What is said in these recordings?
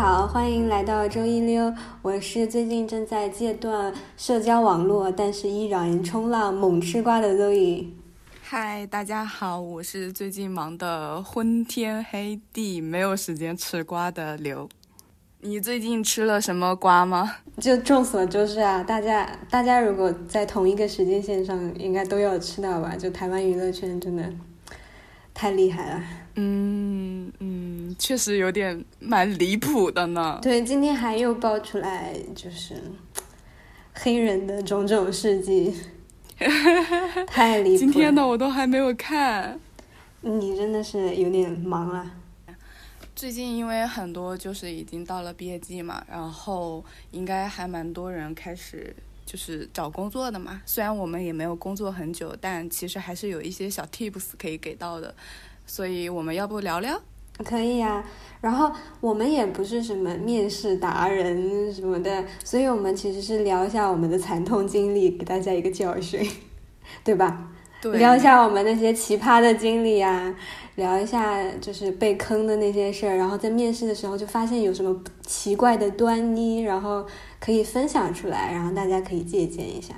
好，欢迎来到周一溜。我是最近正在戒断社交网络，但是依然冲浪猛吃瓜的 Zoe。嗨，大家好，我是最近忙得昏天黑地，没有时间吃瓜的刘。你最近吃了什么瓜吗？就众所周知啊，大家大家如果在同一个时间线上，应该都有吃到吧？就台湾娱乐圈真的太厉害了。嗯嗯，确实有点蛮离谱的呢。对，今天还又爆出来，就是黑人的种种事迹。太离谱！今天的我都还没有看。你真的是有点忙啊。最近因为很多就是已经到了毕业季嘛，然后应该还蛮多人开始就是找工作的嘛。虽然我们也没有工作很久，但其实还是有一些小 tips 可以给到的。所以我们要不聊聊？可以呀。然后我们也不是什么面试达人什么的，所以我们其实是聊一下我们的惨痛经历，给大家一个教训，对吧？对。聊一下我们那些奇葩的经历啊，聊一下就是被坑的那些事儿，然后在面试的时候就发现有什么奇怪的端倪，然后可以分享出来，然后大家可以借鉴一下。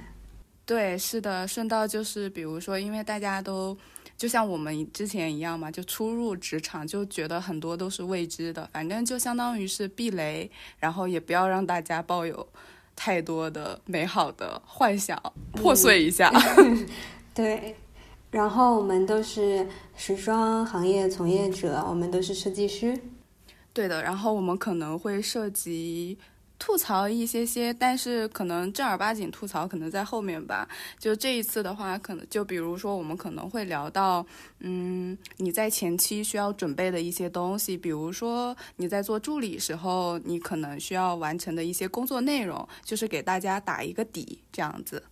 对，是的。顺道就是，比如说，因为大家都。就像我们之前一样嘛，就初入职场就觉得很多都是未知的，反正就相当于是避雷，然后也不要让大家抱有太多的美好的幻想，破碎一下。对，然后我们都是时装行业从业者，我们都是设计师。对的，然后我们可能会涉及。吐槽一些些，但是可能正儿八经吐槽可能在后面吧。就这一次的话，可能就比如说我们可能会聊到，嗯，你在前期需要准备的一些东西，比如说你在做助理时候，你可能需要完成的一些工作内容，就是给大家打一个底，这样子。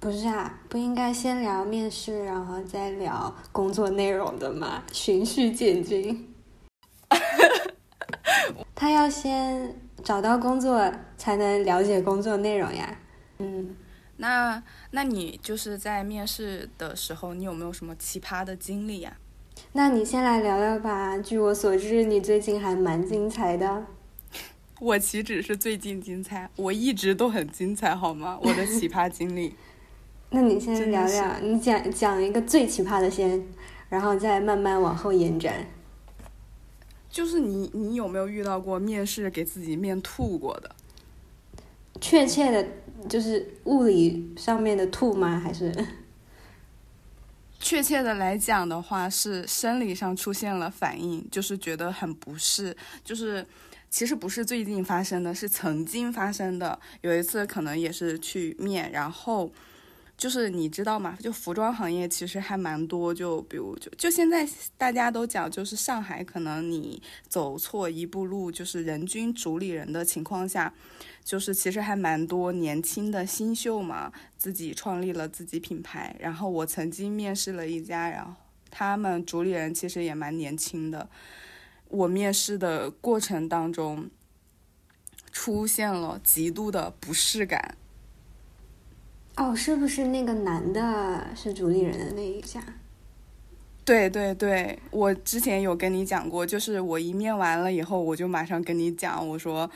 不是啊，不应该先聊面试，然后再聊工作内容的吗？循序渐进。他要先。找到工作才能了解工作内容呀。嗯，那那你就是在面试的时候，你有没有什么奇葩的经历呀？那你先来聊聊吧。据我所知，你最近还蛮精彩的。我岂止是最近精彩，我一直都很精彩，好吗？我的奇葩经历。那你先聊聊，你讲讲一个最奇葩的先，然后再慢慢往后延展。就是你，你有没有遇到过面试给自己面吐过的？确切的，就是物理上面的吐吗？还是？确切的来讲的话，是生理上出现了反应，就是觉得很不适。就是其实不是最近发生的，是曾经发生的。有一次可能也是去面，然后。就是你知道吗？就服装行业其实还蛮多，就比如就就现在大家都讲，就是上海可能你走错一步路，就是人均主理人的情况下，就是其实还蛮多年轻的新秀嘛，自己创立了自己品牌。然后我曾经面试了一家，然后他们主理人其实也蛮年轻的。我面试的过程当中出现了极度的不适感。哦，是不是那个男的是主理人的那一家？对对对，我之前有跟你讲过，就是我一面完了以后，我就马上跟你讲，我说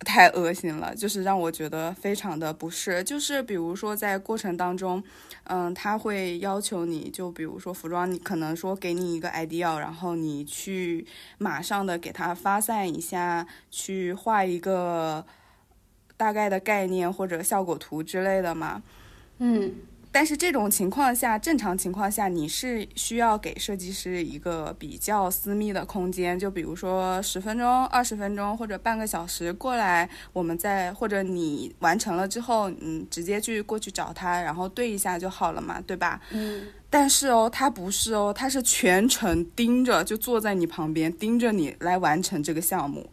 太恶心了，就是让我觉得非常的不适。就是比如说在过程当中，嗯，他会要求你就比如说服装，你可能说给你一个 idea，然后你去马上的给他发散一下，去画一个。大概的概念或者效果图之类的嘛，嗯，但是这种情况下，正常情况下你是需要给设计师一个比较私密的空间，就比如说十分钟、二十分钟或者半个小时过来，我们再或者你完成了之后，你直接去过去找他，然后对一下就好了嘛，对吧？嗯。但是哦，他不是哦，他是全程盯着，就坐在你旁边盯着你来完成这个项目。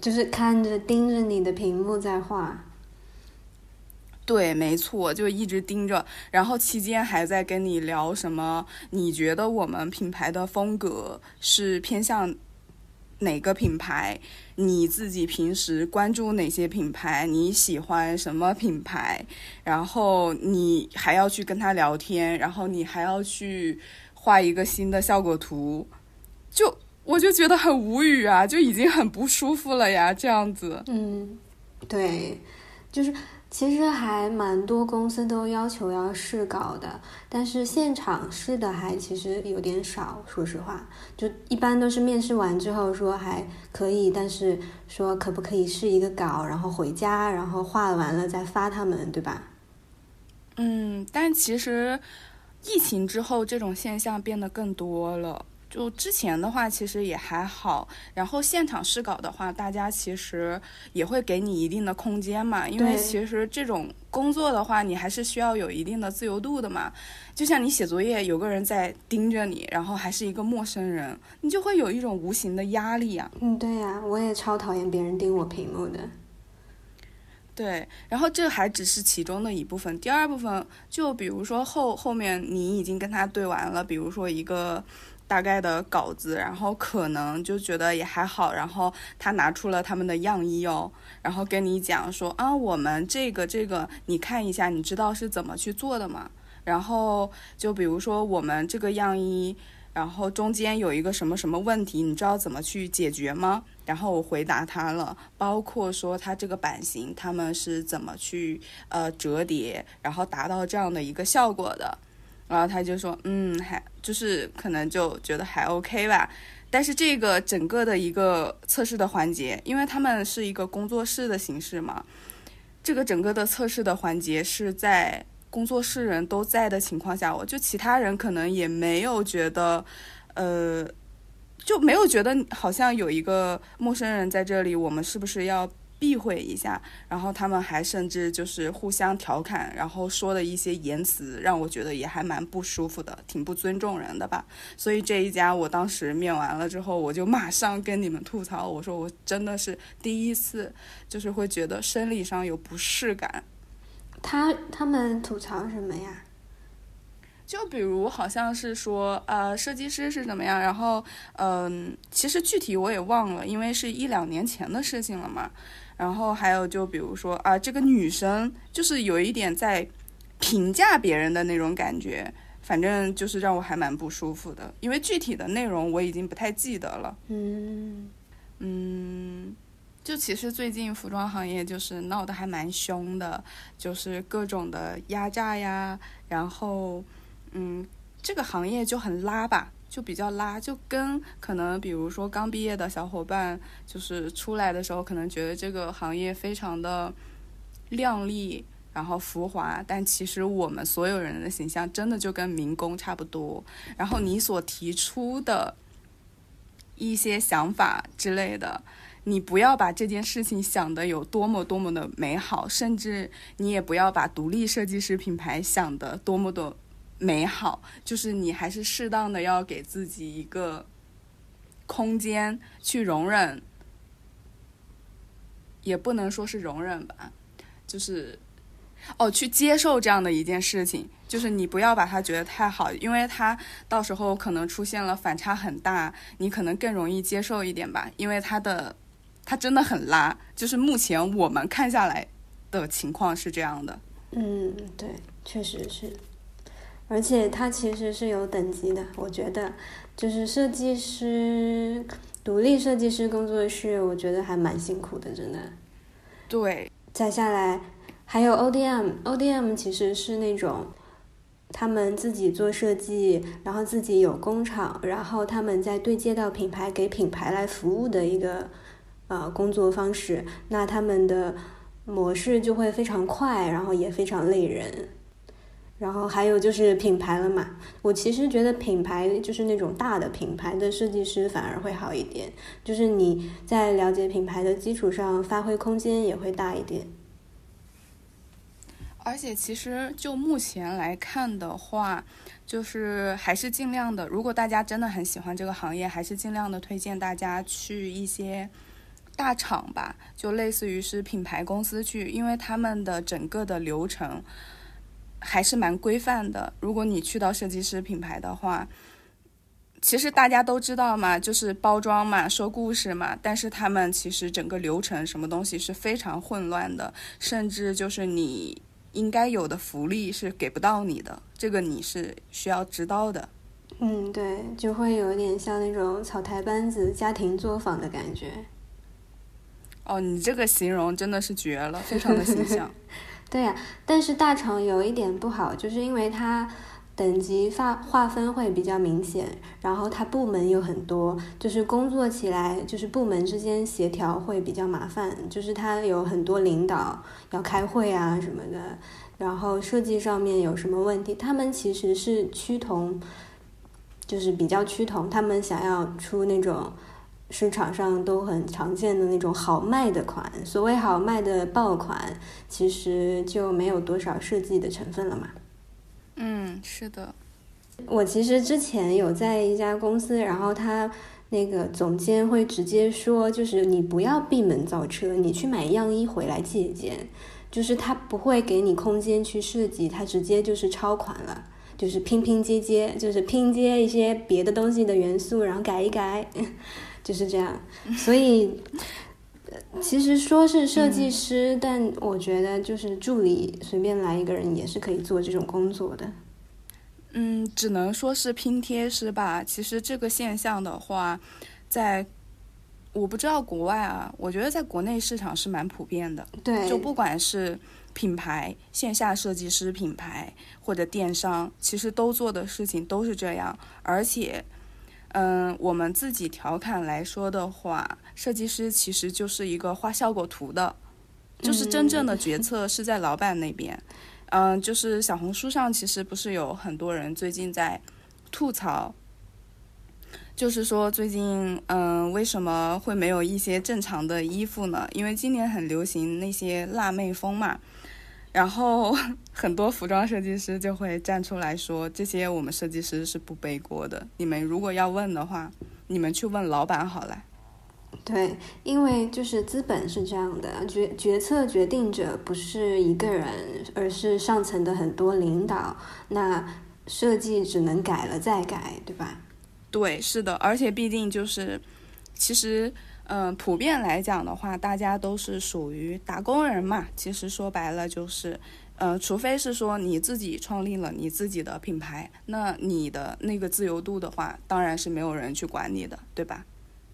就是看着盯着你的屏幕在画，对，没错，就一直盯着，然后期间还在跟你聊什么？你觉得我们品牌的风格是偏向哪个品牌？你自己平时关注哪些品牌？你喜欢什么品牌？然后你还要去跟他聊天，然后你还要去画一个新的效果图，就。我就觉得很无语啊，就已经很不舒服了呀，这样子。嗯，对，就是其实还蛮多公司都要求要试稿的，但是现场试的还其实有点少，说实话，就一般都是面试完之后说还可以，但是说可不可以试一个稿，然后回家，然后画完了再发他们，对吧？嗯，但其实疫情之后这种现象变得更多了。就之前的话，其实也还好。然后现场试稿的话，大家其实也会给你一定的空间嘛，因为其实这种工作的话，你还是需要有一定的自由度的嘛。就像你写作业，有个人在盯着你，然后还是一个陌生人，你就会有一种无形的压力啊。嗯，对呀、我也超讨厌别人盯我屏幕的。对，然后这还只是其中的一部分。第二部分，就比如说后后面你已经跟他对完了，比如说一个大概的稿子，然后可能就觉得也还好，然后他拿出了他们的样衣哦，然后跟你讲说啊，我们这个这个你看一下，你知道是怎么去做的吗？然后就比如说我们这个样衣。然后中间有一个什么什么问题，你知道怎么去解决吗？然后我回答他了，包括说它这个版型他们是怎么去呃折叠，然后达到这样的一个效果的。然后他就说，嗯，还就是可能就觉得还 OK 吧。但是这个整个的一个测试的环节，因为他们是一个工作室的形式嘛，这个整个的测试的环节是在工作室人都在的情况下，我就其他人可能也没有觉得，呃，就没有觉得好像有一个陌生人在这里，我们是不是要避讳一下？然后他们还甚至就是互相调侃，然后说的一些言辞，让我觉得也还蛮不舒服的，挺不尊重人的吧。所以这一家我当时面完了之后，我就马上跟你们吐槽，我说我真的是第一次，就是会觉得生理上有不适感。他他们吐槽什么呀？就比如好像是说，呃，设计师是怎么样，然后，嗯、其实具体我也忘了，因为是一两年前的事情了嘛。然后还有就比如说啊，这个女生就是有一点在评价别人的那种感觉，反正就是让我还蛮不舒服的，因为具体的内容我已经不太记得了。嗯，嗯，就其实最近服装行业就是闹得还蛮凶的，就是各种的压榨呀，然后，嗯，这个行业就很拉吧，就比较拉，就跟可能比如说刚毕业的小伙伴，就是出来的时候可能觉得这个行业非常的亮丽。然后浮华，但其实我们所有人的形象真的就跟民工差不多。然后你所提出的一些想法之类的，你不要把这件事情想得有多么多么的美好，甚至你也不要把独立设计师品牌想得多么的美好，就是你还是适当的要给自己一个空间去容忍，也不能说是容忍吧，就是哦，去接受这样的一件事情，就是你不要把它觉得太好，因为它到时候可能出现了反差很大，你可能更容易接受一点吧，因为它的它真的很拉，就是目前我们看下来的情况是这样的。嗯，对，确实是，而且它其实是有等级的。我觉得，就是设计师、独立设计师工作室，我觉得还蛮辛苦的，真的。对，再下来还有 ODM，ODM 其实是那种他们自己做设计，然后自己有工厂，然后他们再对接到品牌，给品牌来服务的一个呃工作方式。那他们的模式就会非常快，然后也非常累人。然后还有就是品牌了嘛，我其实觉得品牌就是那种大的品牌的设计师反而会好一点，就是你在了解品牌的基础上，发挥空间也会大一点。而且其实就目前来看的话，就是还是尽量的，如果大家真的很喜欢这个行业，还是尽量的推荐大家去一些大厂吧，就类似于是品牌公司去，因为他们的整个的流程还是蛮规范的。如果你去到设计师品牌的话，其实大家都知道嘛，就是包装嘛，说故事嘛，但是他们其实整个流程什么东西是非常混乱的，甚至就是你应该有的福利是给不到你的，这个你是需要知道的。嗯，对，就会有点像那种草台班子家庭作坊的感觉。哦，你这个形容真的是绝了，非常的形象。对呀，但是大厂有一点不好，就是因为它等级划划分会比较明显，然后它部门有很多，就是工作起来就是部门之间协调会比较麻烦，就是它有很多领导要开会啊什么的，然后设计上面有什么问题，他们其实是趋同，就是比较趋同，他们想要出那种。市场上都很常见的那种好卖的款，所谓好卖的爆款，其实就没有多少设计的成分了嘛。嗯，是的。我其实之前有在一家公司，然后他那个总监会直接说，就是你不要闭门造车，你去买样衣回来借鉴，就是他不会给你空间去设计，他直接就是超款了，就是拼拼接接，就是拼接一些别的东西的元素，然后改一改。就是这样，所以其实说是设计师，但我觉得就是助理，随便来一个人也是可以做这种工作的。嗯，只能说是拼贴师吧。其实这个现象的话，在我不知道国外啊，我觉得在国内市场是蛮普遍的。对，就不管是品牌线下设计师品牌或者电商，其实都做的事情都是这样，而且。嗯，我们自己调侃来说的话，设计师其实就是一个画效果图的，就是真正的决策是在老板那边。嗯，就是小红书上其实不是有很多人最近在吐槽，就是说最近嗯为什么会没有一些正常的衣服呢？因为今年很流行那些辣妹风嘛。然后 很多服装设计师就会站出来说：“这些我们设计师是不背锅的。你们如果要问的话，你们去问老板好了。”对，因为就是资本是这样的，决决策决定者不是一个人，而是上层的很多领导。那设计只能改了再改，对吧？对，是的，而且毕竟就是，其实。嗯，普遍来讲的话，大家都是属于打工人嘛。其实说白了就是，呃，除非是说你自己创立了你自己的品牌，那你的那个自由度的话，当然是没有人去管你的，对吧？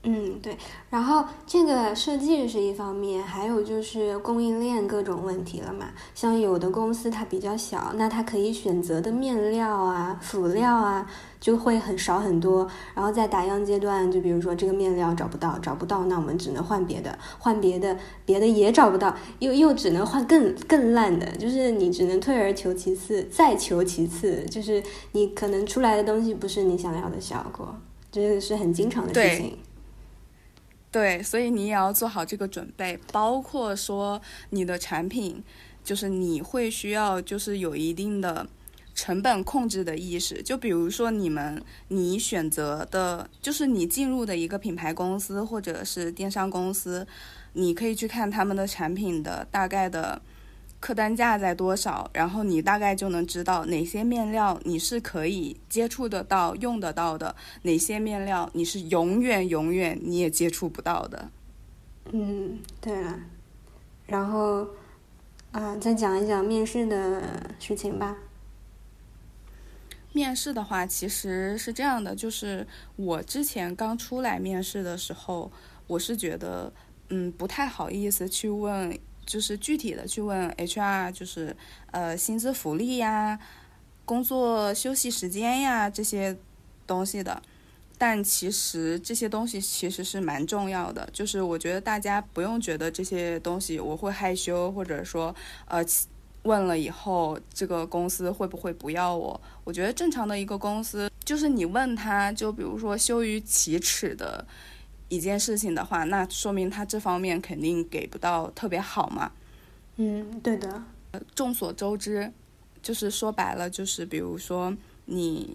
嗯，对。然后这个设计是一方面，还有就是供应链各种问题了嘛。像有的公司它比较小，那它可以选择的面料啊、辅料啊。就会很少很多，然后在打样阶段，就比如说这个面料找不到，找不到，那我们只能换别的，换别的，别的也找不到，又又只能换更更烂的，就是你只能退而求其次，再求其次，就是你可能出来的东西不是你想要的效果，这个是很经常的事情。对，所以你也要做好这个准备，包括说你的产品，就是你会需要，就是有一定的。成本控制的意识，就比如说你们，你选择的，就是你进入的一个品牌公司或者是电商公司，你可以去看他们的产品的大概的客单价在多少，然后你大概就能知道哪些面料你是可以接触得到、用得到的，哪些面料你是永远永远你也接触不到的。嗯，对了，然后啊，再讲一讲面试的事情吧。面试的话，其实是这样的，就是我之前刚出来面试的时候，我是觉得，嗯，不太好意思去问，就是具体的去问 HR，就是呃，薪资福利呀、工作休息时间呀这些东西的。但其实这些东西其实是蛮重要的，就是我觉得大家不用觉得这些东西我会害羞，或者说呃。问了以后，这个公司会不会不要我？我觉得正常的一个公司，就是你问他，就比如说羞于启齿的一件事情的话，那说明他这方面肯定给不到特别好嘛。嗯，对的。众所周知，就是说白了，就是比如说你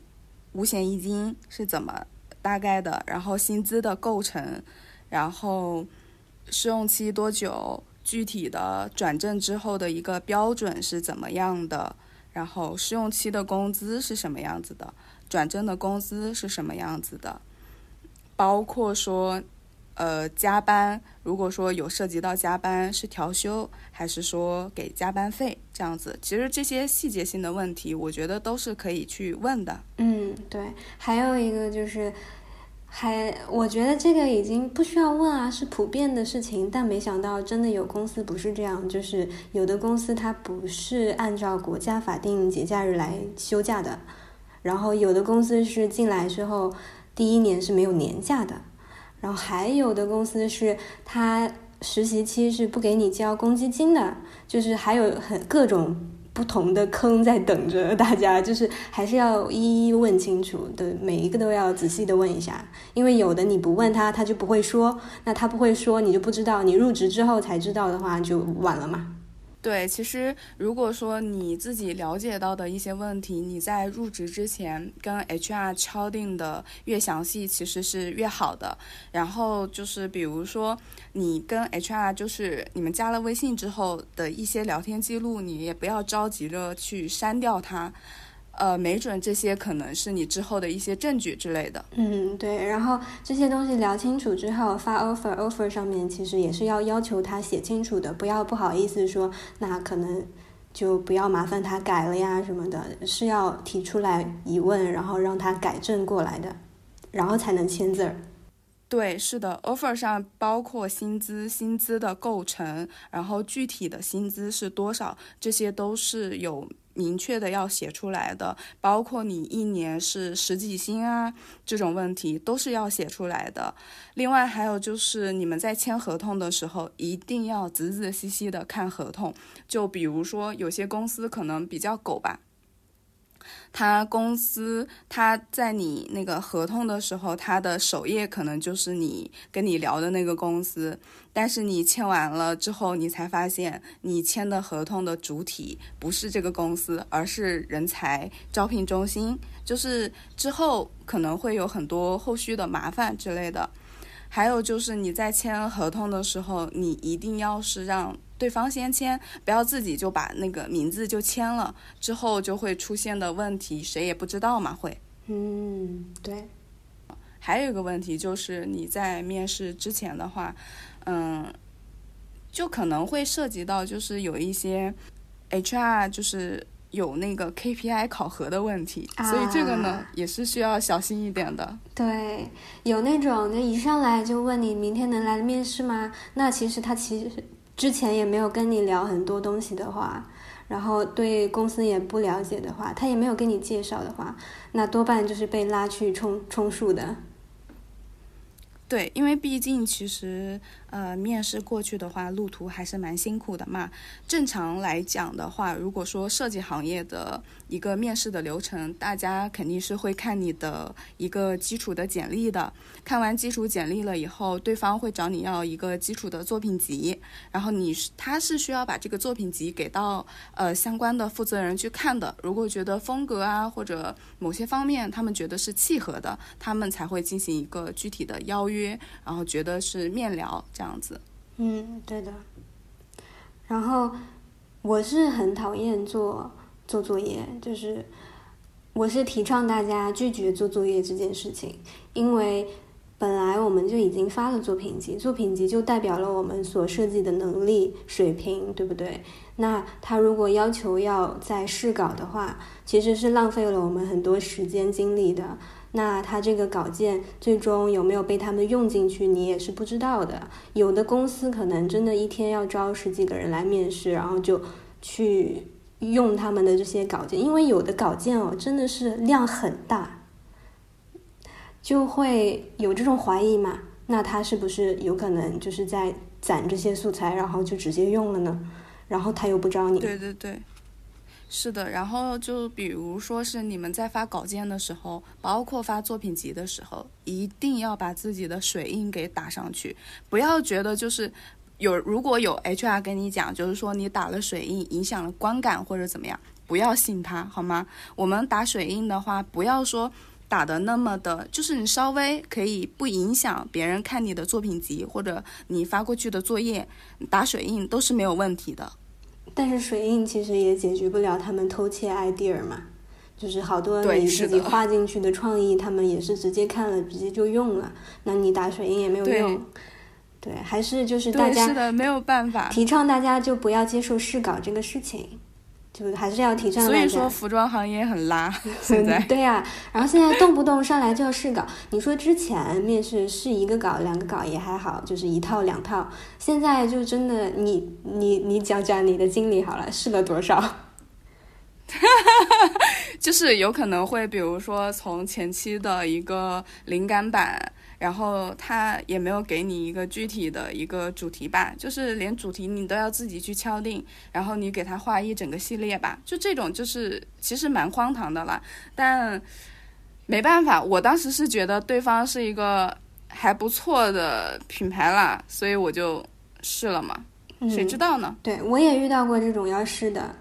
五险一金是怎么大概的，然后薪资的构成，然后试用期多久。具体的转正之后的一个标准是怎么样的？然后试用期的工资是什么样子的？转正的工资是什么样子的？包括说，呃，加班如果说有涉及到加班，是调休还是说给加班费这样子？其实这些细节性的问题，我觉得都是可以去问的。嗯，对。还有一个就是，还我觉得这个已经不需要问啊，是普遍的事情。但没想到真的有公司不是这样，就是有的公司它不是按照国家法定节假日来休假的，然后有的公司是进来之后第一年是没有年假的。然后还有的公司是，他实习期是不给你交公积金的，就是还有很各种不同的坑在等着大家，就是还是要一一问清楚的，每一个都要仔细的问一下，因为有的你不问他，他就不会说，那他不会说，你就不知道，你入职之后才知道的话，就晚了嘛。对，其实如果说你自己了解到的一些问题，你在入职之前跟 HR 敲定的越详细，其实是越好的。然后就是比如说你跟 HR 就是你们加了微信之后的一些聊天记录，你也不要着急着去删掉它。呃，没准这些可能是你之后的一些证据之类的。嗯，对。然后这些东西聊清楚之后，发 offer，offer 上面其实也是要要求他写清楚的，不要不好意思说，那可能就不要麻烦他改了呀什么的，是要提出来疑问，然后让他改正过来的，然后才能签字儿。对，是的，offer 上包括薪资、薪资的构成，然后具体的薪资是多少，这些都是有。明确的要写出来的，包括你一年是十几薪啊，这种问题都是要写出来的。另外还有就是你们在签合同的时候，一定要仔仔细细的看合同。就比如说有些公司可能比较狗吧。他公司他在你那个合同的时候，他的首页可能就是你跟你聊的那个公司，但是你签完了之后，你才发现你签的合同的主体不是这个公司，而是人才招聘中心，就是之后可能会有很多后续的麻烦之类的。还有就是你在签合同的时候，你一定要是让。对方先签，不要自己就把那个名字就签了，之后就会出现的问题，谁也不知道嘛，会。嗯，对。还有一个问题就是你在面试之前的话，嗯，就可能会涉及到就是有一些 HR 就是有那个 KPI 考核的问题，所以这个呢也是需要小心一点的。对，有那种就一上来就问你明天能来面试吗？那其实他其实。之前也没有跟你聊很多东西的话，然后对公司也不了解的话，他也没有跟你介绍的话，那多半就是被拉去充充数的。对，因为毕竟其实。呃，面试过去的话，路途还是蛮辛苦的嘛。正常来讲的话，如果说设计行业的一个面试的流程，大家肯定是会看你的一个基础的简历的。看完基础简历了以后，对方会找你要一个基础的作品集，然后你是他是需要把这个作品集给到呃相关的负责人去看的。如果觉得风格啊或者某些方面他们觉得是契合的，他们才会进行一个具体的邀约，然后觉得是面聊。这样样子，嗯，对的。然后我是很讨厌做做作业，就是我是提倡大家拒绝做作业这件事情，因为本来我们就已经发了作品集，作品集就代表了我们所设计的能力水平，对不对？那他如果要求要再试稿的话，其实是浪费了我们很多时间精力的。那他这个稿件最终有没有被他们用进去，你也是不知道的。有的公司可能真的一天要招十几个人来面试，然后就去用他们的这些稿件，因为有的稿件哦真的是量很大，就会有这种怀疑嘛。那他是不是有可能就是在攒这些素材，然后就直接用了呢？然后他又不招你。对对对。是的，然后就比如说是你们在发稿件的时候，包括发作品集的时候，一定要把自己的水印给打上去，不要觉得就是有如果有 HR 跟你讲，就是说你打了水印影响了观感或者怎么样，不要信他好吗？我们打水印的话，不要说打的那么的，就是你稍微可以不影响别人看你的作品集或者你发过去的作业，打水印都是没有问题的。但是水印其实也解决不了他们偷窃 idea 嘛，就是好多你自己画进去的创意，他们也是直接看了，直接就用了，那你打水印也没有用。对，还是就是大，家是的，没有办法。提倡大家就不要接受试稿这个事情，就还是要提倡大家。所以说，服装行业很拉，现在对呀、然后现在动不动上来就要试稿。你说之前面试试一个稿、两个稿也还好，就是一套两套。现在就真的，你你你讲讲你的经历好了，试了多少？就是有可能会，比如说从前期的一个灵感版，然后他也没有给你一个具体的一个主题吧，就是连主题你都要自己去敲定，然后你给他画一整个系列吧，就这种就是其实蛮荒唐的啦，但没办法，我当时是觉得对方是一个还不错的品牌啦，所以我就试了嘛，谁知道呢？对我也遇到过这种要试的，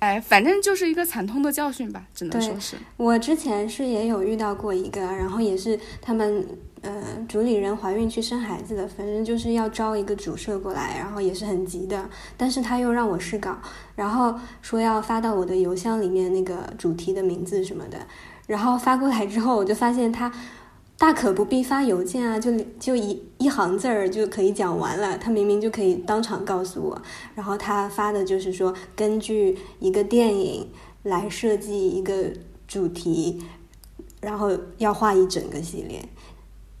哎，反正就是一个惨痛的教训吧，只能说是。我之前是也有遇到过一个，然后也是他们呃主理人怀孕去生孩子的，反正就是要招一个主摄过来，然后也是很急的，但是他又让我试稿，然后说要发到我的邮箱里面那个主题的名字什么的，然后发过来之后，我就发现他。大可不必发邮件啊，就就一一行字儿就可以讲完了。他明明就可以当场告诉我，然后他发的就是说根据一个电影来设计一个主题，然后要画一整个系列，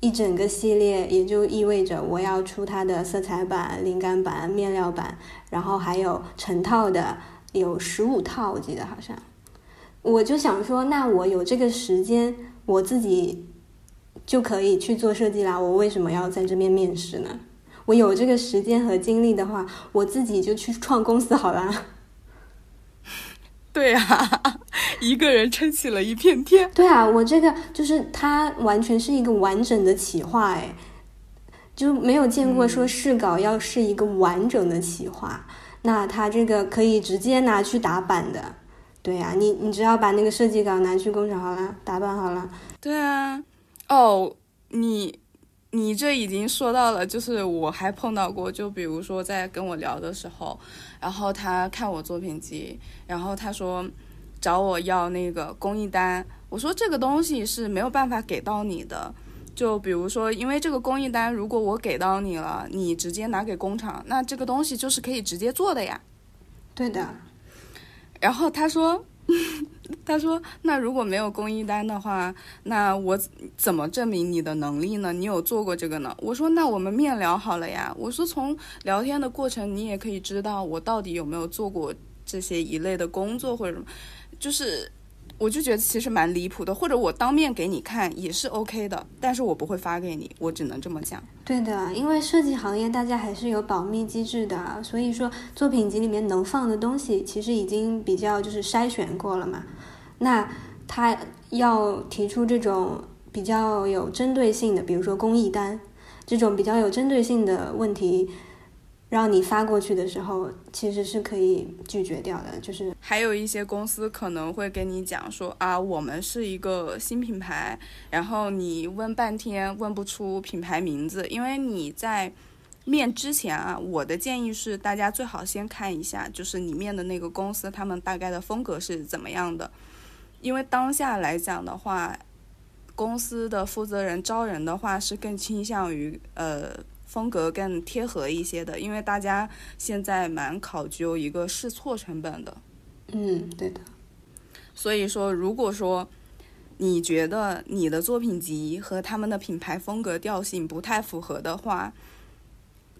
一整个系列也就意味着我要出它的色彩版、灵感版、面料版，然后还有成套的，有十五套，我记得好像。我就想说，那我有这个时间，我自己就可以去做设计啦。我为什么要在这边面试呢？我有这个时间和精力的话，我自己就去创公司好啦。对啊，一个人撑起了一片天。对啊，我这个就是它完全是一个完整的企划，哎，就没有见过说试稿要是一个完整的企划。那它这个可以直接拿去打版的。对呀、你你只要把那个设计稿拿去工厂好了，打版好了。对啊，哦，你你这已经说到了，就是我还碰到过，就比如说在跟我聊的时候，然后他看我作品集，然后他说找我要那个工艺单，我说这个东西是没有办法给到你的。就比如说，因为这个工艺单，如果我给到你了，你直接拿给工厂，那这个东西就是可以直接做的呀。对的，然后他说，他说，那如果没有工艺单的话，那我怎怎么证明你的能力呢？你有做过这个呢？我说，那我们面聊好了呀。我说，从聊天的过程，你也可以知道我到底有没有做过这些一类的工作或者什么，就是。我就觉得其实蛮离谱的，或者我当面给你看也是 OK 的，但是我不会发给你，我只能这么讲。对的，因为设计行业大家还是有保密机制的，所以说作品集里面能放的东西其实已经比较就是筛选过了嘛。那他要提出这种比较有针对性的，比如说公益单这种比较有针对性的问题，让你发过去的时候，其实是可以拒绝掉的。就是还有一些公司可能会跟你讲说啊，我们是一个新品牌，然后你问半天问不出品牌名字，因为你在面之前啊，我的建议是大家最好先看一下，就是你面的那个公司他们大概的风格是怎么样的，因为当下来讲的话，公司的负责人招人的话是更倾向于呃。风格更贴合一些的，因为大家现在蛮考究一个试错成本的。嗯，对的，所以说，如果说你觉得你的作品集和他们的品牌风格调性不太符合的话，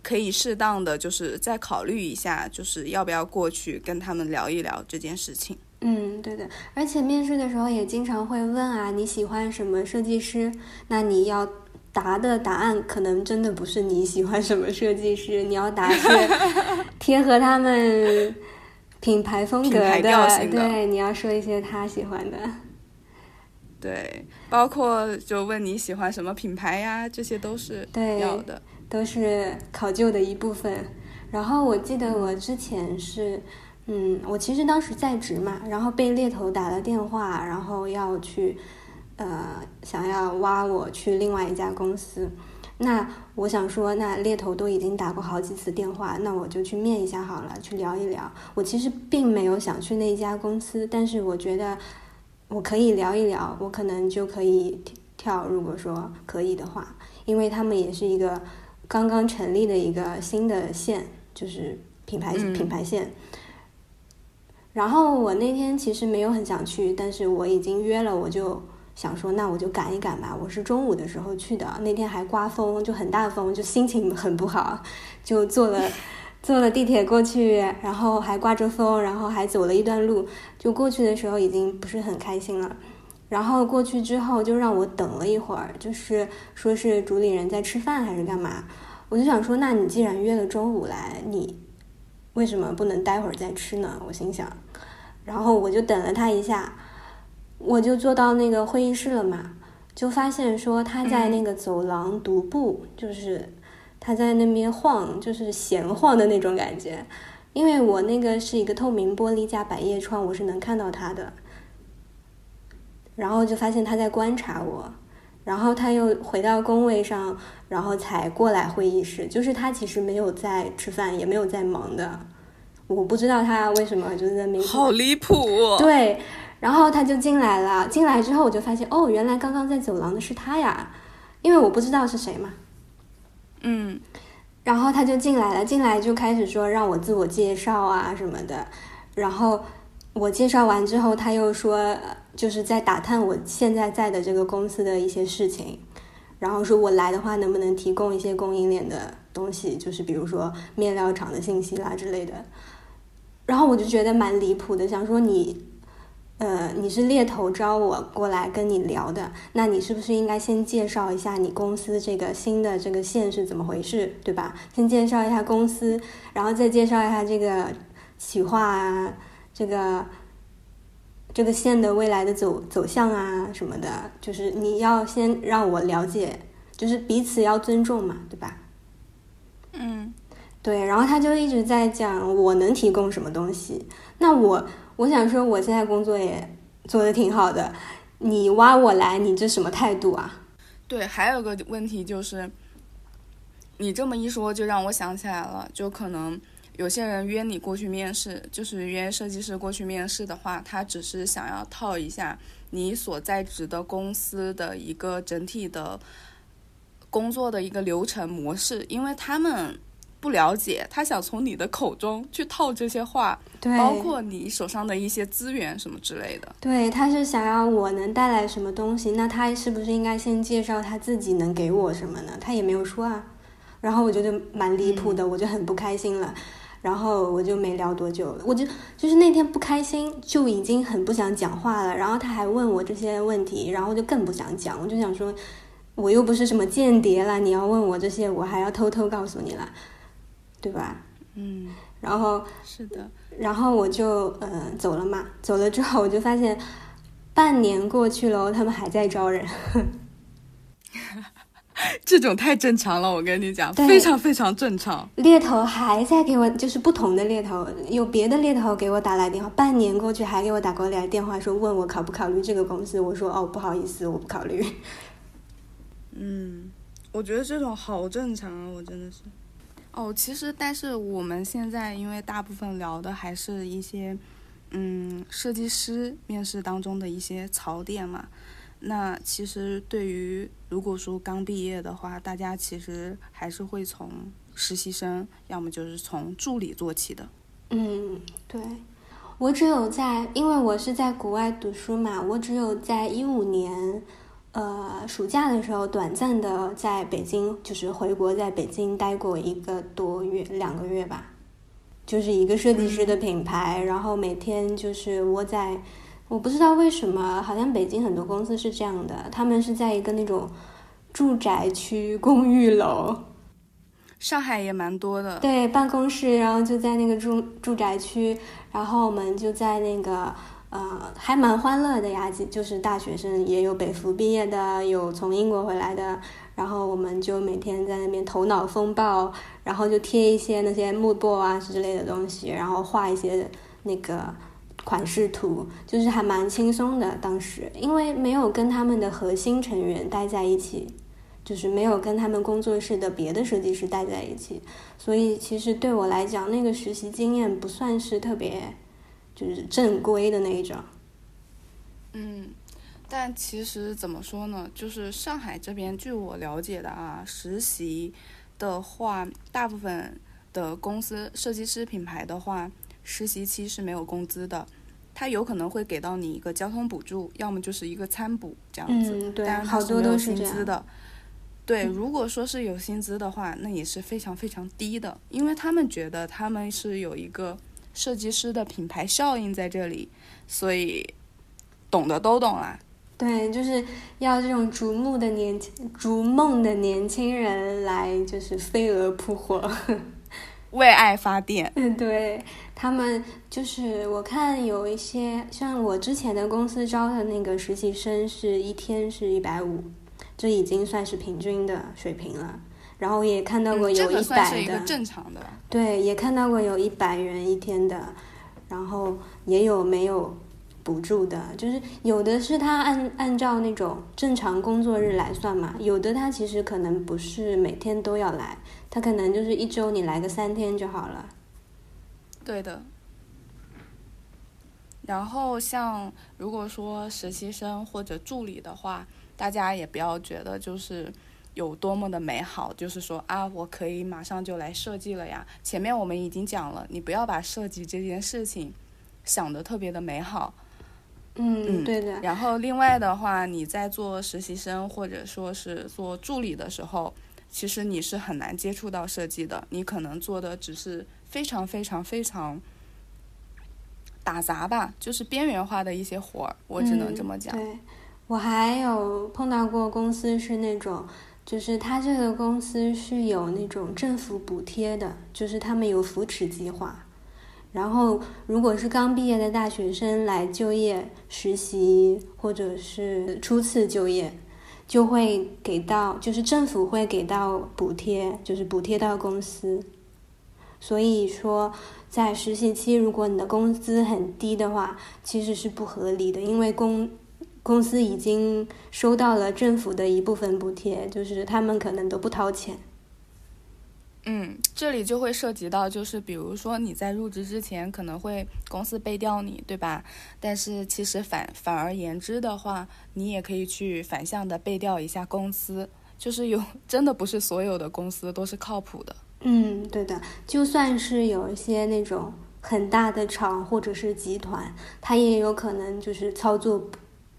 可以适当的就是再考虑一下，就是要不要过去跟他们聊一聊这件事情。嗯，对的，而且面试的时候也经常会问啊，你喜欢什么设计师？那你要答的答案可能真的不是你喜欢什么设计师，你要答是 贴合他们品牌风格的对，你要说一些他喜欢的。对，包括就问你喜欢什么品牌呀，这些都是对要的。都是考究的一部分。然后我记得我之前是，嗯，我其实当时在职嘛，然后被猎头打了电话，然后要去，呃，想要挖我去另外一家公司。那我想说，那猎头都已经打过好几次电话，那我就去面一下好了，去聊一聊。我其实并没有想去那家公司，但是我觉得我可以聊一聊，我可能就可以跳。如果说可以的话，因为他们也是一个刚刚成立的一个新的线，就是品牌品牌线。然后我那天其实没有很想去，但是我已经约了，我就想说，那我就赶一赶吧。我是中午的时候去的，那天还刮风，就很大风，就心情很不好，就坐了坐了地铁过去，然后还刮着风，然后还走了一段路。就过去的时候已经不是很开心了，然后过去之后就让我等了一会儿，就是说是主理人在吃饭还是干嘛，我就想说，那你既然约了中午来，你。为什么不能待会儿再吃呢？我心想，然后我就等了他一下，我就坐到那个会议室了嘛，就发现说他在那个走廊独步，就是他在那边晃，就是闲晃的那种感觉。因为我那个是一个透明玻璃加百叶窗，我是能看到他的，然后就发现他在观察我。然后他又回到工位上，然后才过来会议室。就是他其实没有在吃饭，也没有在忙的。我不知道他为什么就是在那。好离谱。对，然后他就进来了。进来之后，我就发现，哦，原来刚刚在走廊的是他呀，因为我不知道是谁嘛。嗯。然后他就进来了，进来就开始说让我自我介绍啊什么的。然后我介绍完之后，他又说。就是在打探我现在在的这个公司的一些事情，然后说我来的话能不能提供一些供应链的东西，就是比如说面料厂的信息啦之类的。然后我就觉得蛮离谱的，想说你，呃，你是猎头招我过来跟你聊的，那你是不是应该先介绍一下你公司这个新的这个线是怎么回事，对吧？先介绍一下公司，然后再介绍一下这个企划啊，这个。这个线的未来的走走向啊什么的，就是你要先让我了解，就是彼此要尊重嘛，对吧？嗯，对。然后他就一直在讲我能提供什么东西。那我我想说，我现在工作也做的挺好的，你挖我来，你这什么态度啊？对，还有个问题就是，你这么一说，就让我想起来了，就可能。有些人约你过去面试，就是约设计师过去面试的话，他只是想要套一下你所在职的公司的一个整体的工作的一个流程模式，因为他们不了解，他想从你的口中去套这些话，对，包括你手上的一些资源什么之类的。对，他是想要我能带来什么东西，那他是不是应该先介绍他自己能给我什么呢？他也没有说啊，然后我觉得蛮离谱的，我就很不开心了。然后我就没聊多久，我就就是那天不开心，就已经很不想讲话了。然后他还问我这些问题，然后就更不想讲。我就想说，我又不是什么间谍了，你要问我这些，我还要偷偷告诉你了，对吧？嗯。然后是的。然后我就嗯走了嘛。走了之后，我就发现半年过去了，他们还在招人。这种太正常了，我跟你讲，非常非常正常。猎头还在给我，就是不同的猎头，有别的猎头给我打来电话，半年过去还给我打过来电话，说问我考不考虑这个公司，我说哦不好意思，我不考虑。嗯，我觉得这种好正常啊，我真的是。哦，其实但是我们现在因为大部分聊的还是一些嗯设计师面试当中的一些槽点嘛。那其实对于如果说刚毕业的话，大家其实还是会从实习生，要么就是从助理做起的。嗯，对。我只有在，因为我是在国外读书嘛，我只有在一五年，呃，暑假的时候短暂的在北京，就是回国，在北京待过一个多月，两个月吧，就是一个设计师的品牌，然后每天就是窝在。我不知道为什么，好像北京很多公司是这样的，他们是在一个那种住宅区公寓楼。上海也蛮多的。对，办公室，然后就在那个住住宅区，然后我们就在那个，呃，还蛮欢乐的呀，就是大学生也有北服毕业的，有从英国回来的，然后我们就每天在那边头脑风暴，然后就贴一些那些木布啊之类的东西，然后画一些那个。款式图就是还蛮轻松的，当时因为没有跟他们的核心成员待在一起，就是没有跟他们工作室的别的设计师待在一起，所以其实对我来讲，那个实习经验不算是特别，就是正规的那一种。嗯，但其实怎么说呢？就是上海这边，据我了解的啊，实习的话，大部分的公司设计师品牌的话，实习期是没有工资的，他有可能会给到你一个交通补助，要么就是一个餐补这样子。嗯，对，好多都是这样。薪资的。对，嗯如果说是有薪资的话，那也是非常非常低的，因为他们觉得他们是有一个设计师的品牌效应在这里，所以懂的都懂啦。对，就是要这种逐梦的年轻、逐梦的年轻人来，就是飞蛾扑火。为爱发电，嗯，对他们就是我看有一些像我之前的公司招的那个实习生，是一天是一百五，这已经算是平均的水平了。然后也看到过有一百的，一个正常的。对，也看到过有一百元一天的，然后也有没有补助的，就是有的是他按按照那种正常工作日来算嘛，有的他其实可能不是每天都要来，他可能就是一周你来个三天就好了。对的。然后像如果说实习生或者助理的话，大家也不要觉得就是有多么的美好，就是说啊，我可以马上就来设计了呀。前面我们已经讲了，你不要把设计这件事情想得特别的美好。嗯，嗯对的，然后另外的话，你在做实习生或者说是做助理的时候，其实你是很难接触到设计的，你可能做的只是非常非常非常打杂吧，就是边缘化的一些活儿，我只能这么讲。嗯。对，我还有碰到过公司是那种，就是他这个公司是有那种政府补贴的，就是他们有扶持计划。然后，如果是刚毕业的大学生来就业、实习或者是初次就业，就会给到，就是政府会给到补贴，就是补贴到公司。所以说，在实习期，如果你的工资很低的话，其实是不合理的，因为工公司已经收到了政府的一部分补贴，就是他们可能都不掏钱。嗯，这里就会涉及到，就是比如说你在入职之前可能会公司背调你，对吧？但是其实反反而言之的话，你也可以去反向的背调一下公司，就是有真的不是所有的公司都是靠谱的。嗯，对的，就算是有一些那种很大的厂或者是集团，它也有可能就是操作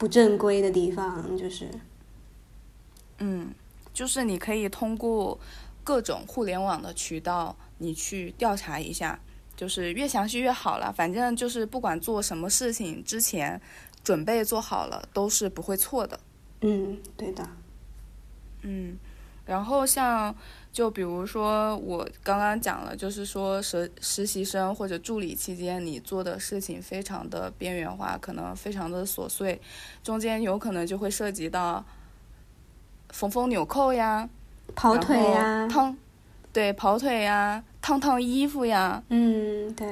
不不正规的地方，就是嗯，就是你可以通过各种互联网的渠道，你去调查一下，就是越详细越好了。反正就是不管做什么事情之前，准备做好了都是不会错的。嗯，对的，嗯，然后像就比如说我刚刚讲了，就是说实实习生或者助理期间，你做的事情非常的边缘化，可能非常的琐碎，中间有可能就会涉及到缝缝纽扣呀，跑腿呀，烫，对，跑腿呀，烫烫衣服呀，嗯，对，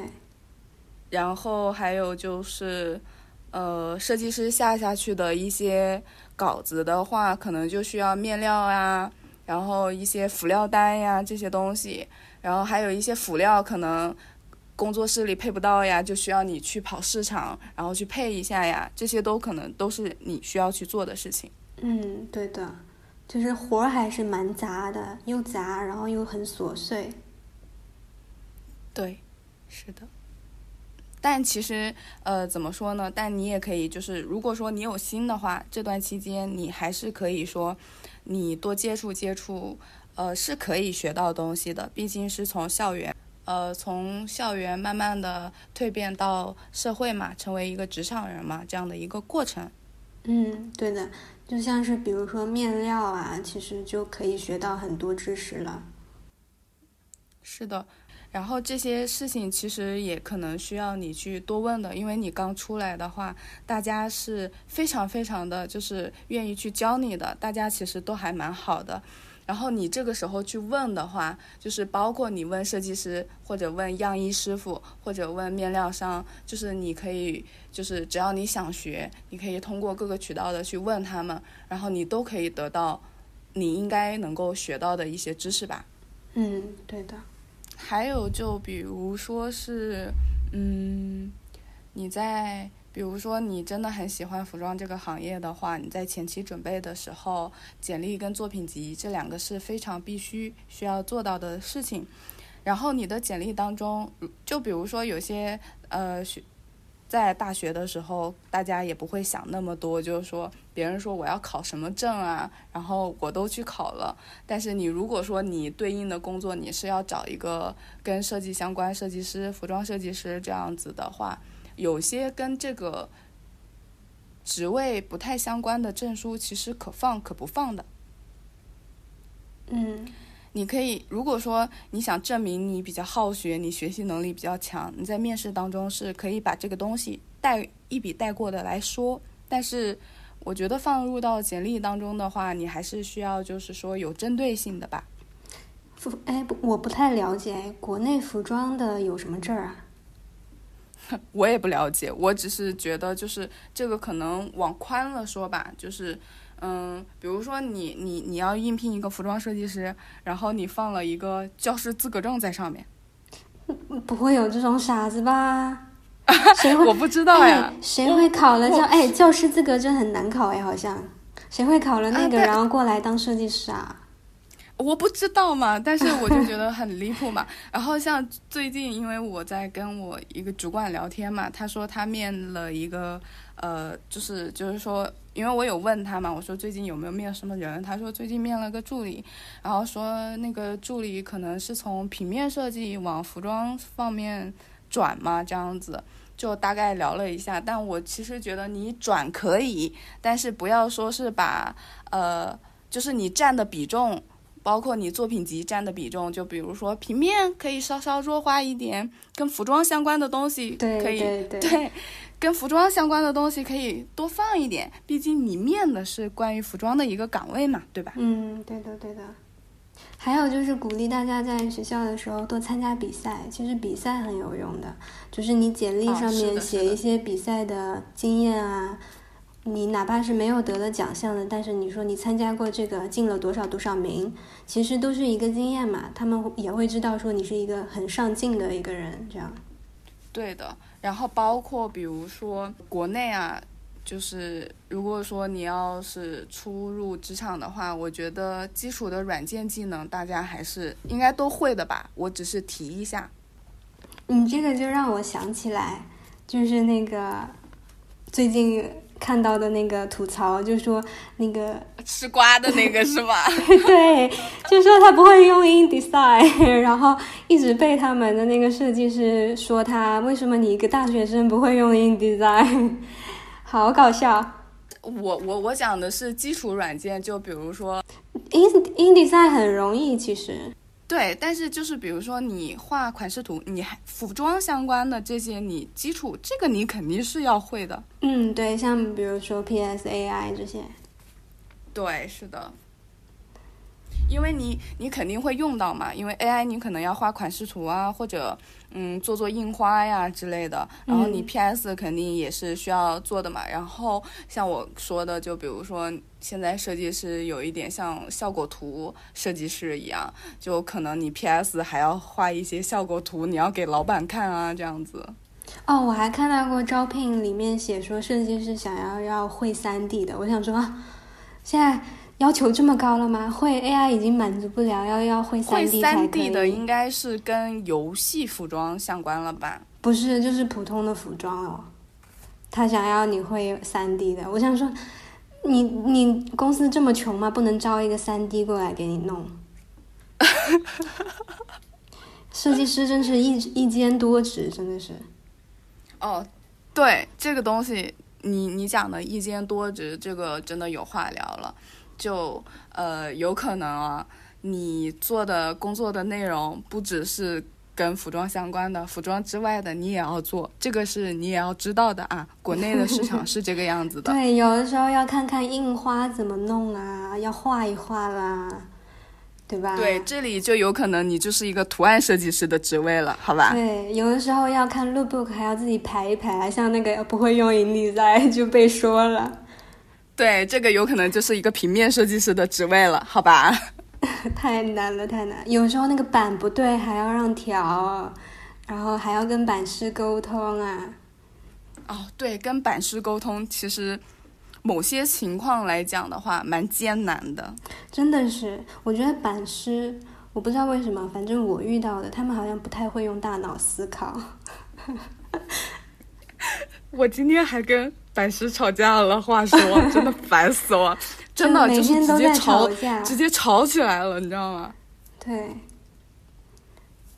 然后还有就是，呃，设计师下下去的一些稿子的话，可能就需要面料啊，然后一些辅料单呀这些东西，然后还有一些辅料可能工作室里配不到呀，就需要你去跑市场，然后去配一下呀，这些都可能都是你需要去做的事情。嗯，对的，就是活儿还是蛮杂的，又杂，然后又很琐碎。对，是的。但其实，呃，怎么说呢？但你也可以，就是如果说你有心的话，这段期间你还是可以说，你多接触接触，呃，是可以学到东西的。毕竟是从校园，呃，从校园慢慢的蜕变到社会嘛，成为一个职场人嘛，这样的一个过程。嗯，对的，就像是比如说面料啊，其实就可以学到很多知识了。是的，然后这些事情其实也可能需要你去多问的，因为你刚出来的话，大家是非常非常的就是愿意去教你的，大家其实都还蛮好的。然后你这个时候去问的话，就是包括你问设计师，或者问样衣师傅，或者问面料商，就是你可以，就是只要你想学，你可以通过各个渠道的去问他们，然后你都可以得到你应该能够学到的一些知识吧。嗯，对的。还有就比如说是，嗯，你在比如说你真的很喜欢服装这个行业的话，你在前期准备的时候，简历跟作品集这两个是非常必须需要做到的事情。然后你的简历当中，就比如说有些呃学。在大学的时候，大家也不会想那么多，就是说别人说我要考什么证啊，然后我都去考了。但是你如果说你对应的工作你是要找一个跟设计相关，设计师、服装设计师这样子的话，有些跟这个职位不太相关的证书，其实可放可不放的。嗯。你可以，如果说你想证明你比较好学，你学习能力比较强，你在面试当中是可以把这个东西带一笔带过的来说。但是，我觉得放入到简历当中的话，你还是需要就是说有针对性的吧。服哎，我不太了解国内服装的有什么证啊？我也不了解，我只是觉得就是这个可能往宽了说吧，就是。嗯，比如说你你你要应聘一个服装设计师，然后你放了一个教师资格证在上面，不会有这种傻子吧？谁 会？我不知道呀。谁会考了教？哎，教师资格证很难考哎，好像。谁会考了那个，然后过来当设计师啊？我不知道嘛，但是我就觉得很离谱嘛。然后像最近，因为我在跟我一个主管聊天嘛，他说他面了一个。呃，就是就是说，因为我有问他嘛，我说最近有没有面什么人？他说最近面了个助理，然后说那个助理可能是从平面设计往服装方面转嘛，这样子就大概聊了一下。但我其实觉得你转可以，但是不要说是把呃，就是你占的比重，包括你作品集占的比重，就比如说平面可以稍稍弱化一点，跟服装相关的东西可以对。跟服装相关的东西可以多放一点，毕竟你面的是关于服装的一个岗位嘛，对吧？嗯，对的，对的。还有就是鼓励大家在学校的时候多参加比赛，其实比赛很有用的，就是你简历上面写一些比赛的经验啊，你哪怕是没有得了奖项的，但是你说你参加过这个进了多少多少名，其实都是一个经验嘛，他们也会知道说你是一个很上进的一个人，这样。对的。然后包括比如说国内啊，就是如果说你要是初入职场的话，我觉得基础的软件技能大家还是应该都会的吧。我只是提一下。你这个就让我想起来，就是那个最近。看到的那个吐槽，就说那个吃瓜的那个是吧？对，就说他不会用 InDesign，然后一直被他们的那个设计师说他为什么你一个大学生不会用 InDesign，好搞笑。我我我讲的是基础软件，就比如说 In InDesign 很容易，其实。对，但是就是比如说你画款式图，你还服装相关的这些，你基础这个你肯定是要会的。嗯，对，像比如说 PSAI 这些。对，是的。因为你你肯定会用到嘛，因为 AI 你可能要画款式图啊，或者嗯做做印花呀之类的，然后你 PS 肯定也是需要做的嘛。然后像我说的，就比如说现在设计师有一点像效果图设计师一样，就可能你 PS 还要画一些效果图，你要给老板看啊这样子。哦，我还看到过招聘里面写说设计师想要要会 3D 的，我想说现在。要求这么高了吗？会 AI 已经满足不了，要要会三 D 才可以。会三 D 的应该是跟游戏服装相关了吧？不是，就是普通的服装哦。他想要你会三 D 的，我想说，你你公司这么穷吗？不能招一个三 D 过来给你弄？设计师真是一一兼多职，真的是。哦，对这个东西，你你讲的一兼多职，这个真的有话聊了。就呃，有可能啊，你做的工作的内容不只是跟服装相关的，服装之外的你也要做，这个是你也要知道的啊。国内的市场是这个样子的。对，有的时候要看看印花怎么弄啊，要画一画啦，对吧？对，这里就有可能你就是一个图案设计师的职位了，好吧？对，有的时候要看 lookbook，还要自己排一排，像那个不会用引力在就被说了。对，这个有可能就是一个平面设计师的职位了，好吧？太难了，太难。有时候那个版不对，还要让调，然后还要跟版师沟通啊。哦，对，跟版师沟通，其实某些情况来讲的话，蛮艰难的。真的是，我觉得版师，我不知道为什么，反正我遇到的，他们好像不太会用大脑思考。我今天还跟版师吵架了，话说真的烦死我，真的就是直接吵，直接吵起来了，你知道吗？对，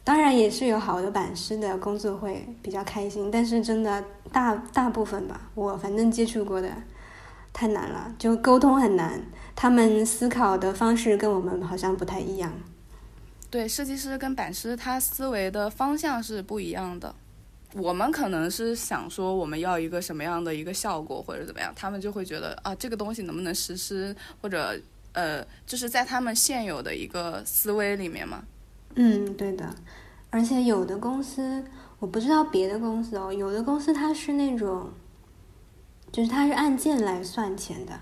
当然也是有好的版师的工作会比较开心，但是真的大大部分吧，我反正接触过的太难了，就沟通很难，他们思考的方式跟我们好像不太一样。对，设计师跟版师他思维的方向是不一样的。我们可能是想说我们要一个什么样的一个效果或者怎么样，他们就会觉得啊这个东西能不能实施，或者呃就是在他们现有的一个思维里面嘛。嗯，对的。而且有的公司我不知道别的公司哦，有的公司它是那种，就是它是按件来算钱的，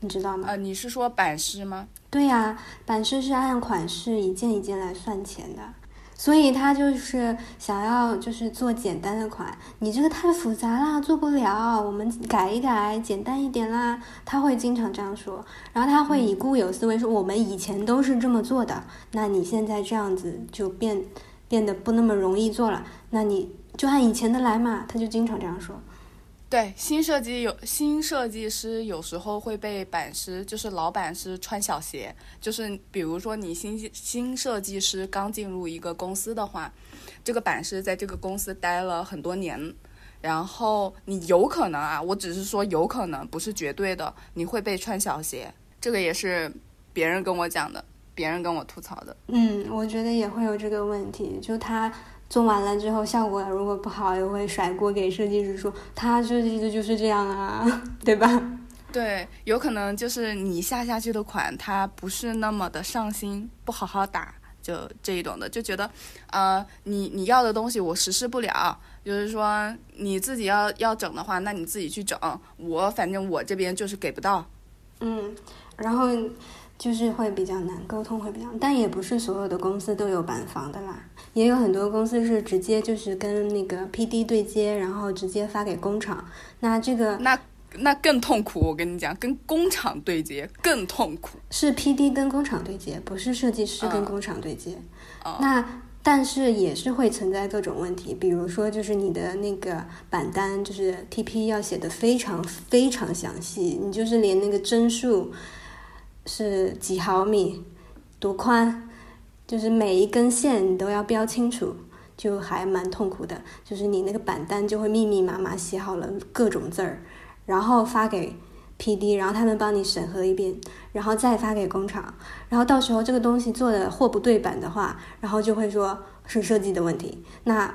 你知道吗？呃，你是说版师吗？对呀，版师是按款式一件一件来算钱的。所以他就是想要就是做简单的款，你这个太复杂啦，做不了，我们改一改，简单一点啦。他会经常这样说，然后他会以固有思维说，我们以前都是这么做的，那你现在这样子就变变得不那么容易做了，那你就按以前的来嘛。他就经常这样说。对新设计有新设计师有时候会被版师，就是老版师穿小鞋。就是比如说你新新设计师刚进入一个公司的话，这个版师在这个公司待了很多年，然后你有可能啊，我只是说有可能，不是绝对的，你会被穿小鞋。这个也是别人跟我讲的，别人跟我吐槽的。嗯，我觉得也会有这个问题，就他。做完了之后，效果如果不好，又会甩锅给设计师，说他设计的就是这样啊，对吧？对，有可能就是你下下去的款，他不是那么的上心，不好好打，就这一种的，就觉得，呃，你你要的东西我实施不了，就是说你自己要要整的话，那你自己去整，我反正我这边就是给不到。嗯，然后。就是会比较难沟通，会比较，但也不是所有的公司都有板房的啦，也有很多公司是直接就是跟那个 PD 对接，然后直接发给工厂。那这个那那更痛苦，我跟你讲，跟工厂对接更痛苦。是 PD 跟工厂对接，不是设计师跟工厂对接。哦。那但是也是会存在各种问题，比如说就是你的那个板单，就是 TP 要写的非常非常详细，你就是连那个帧数。是几毫米，多宽，就是每一根线你都要标清楚，就还蛮痛苦的。就是你那个板单就会密密麻麻写好了各种字儿，然后发给 PD，然后他们帮你审核一遍，然后再发给工厂，然后到时候这个东西做的货不对版的话，然后就会说是设计的问题。那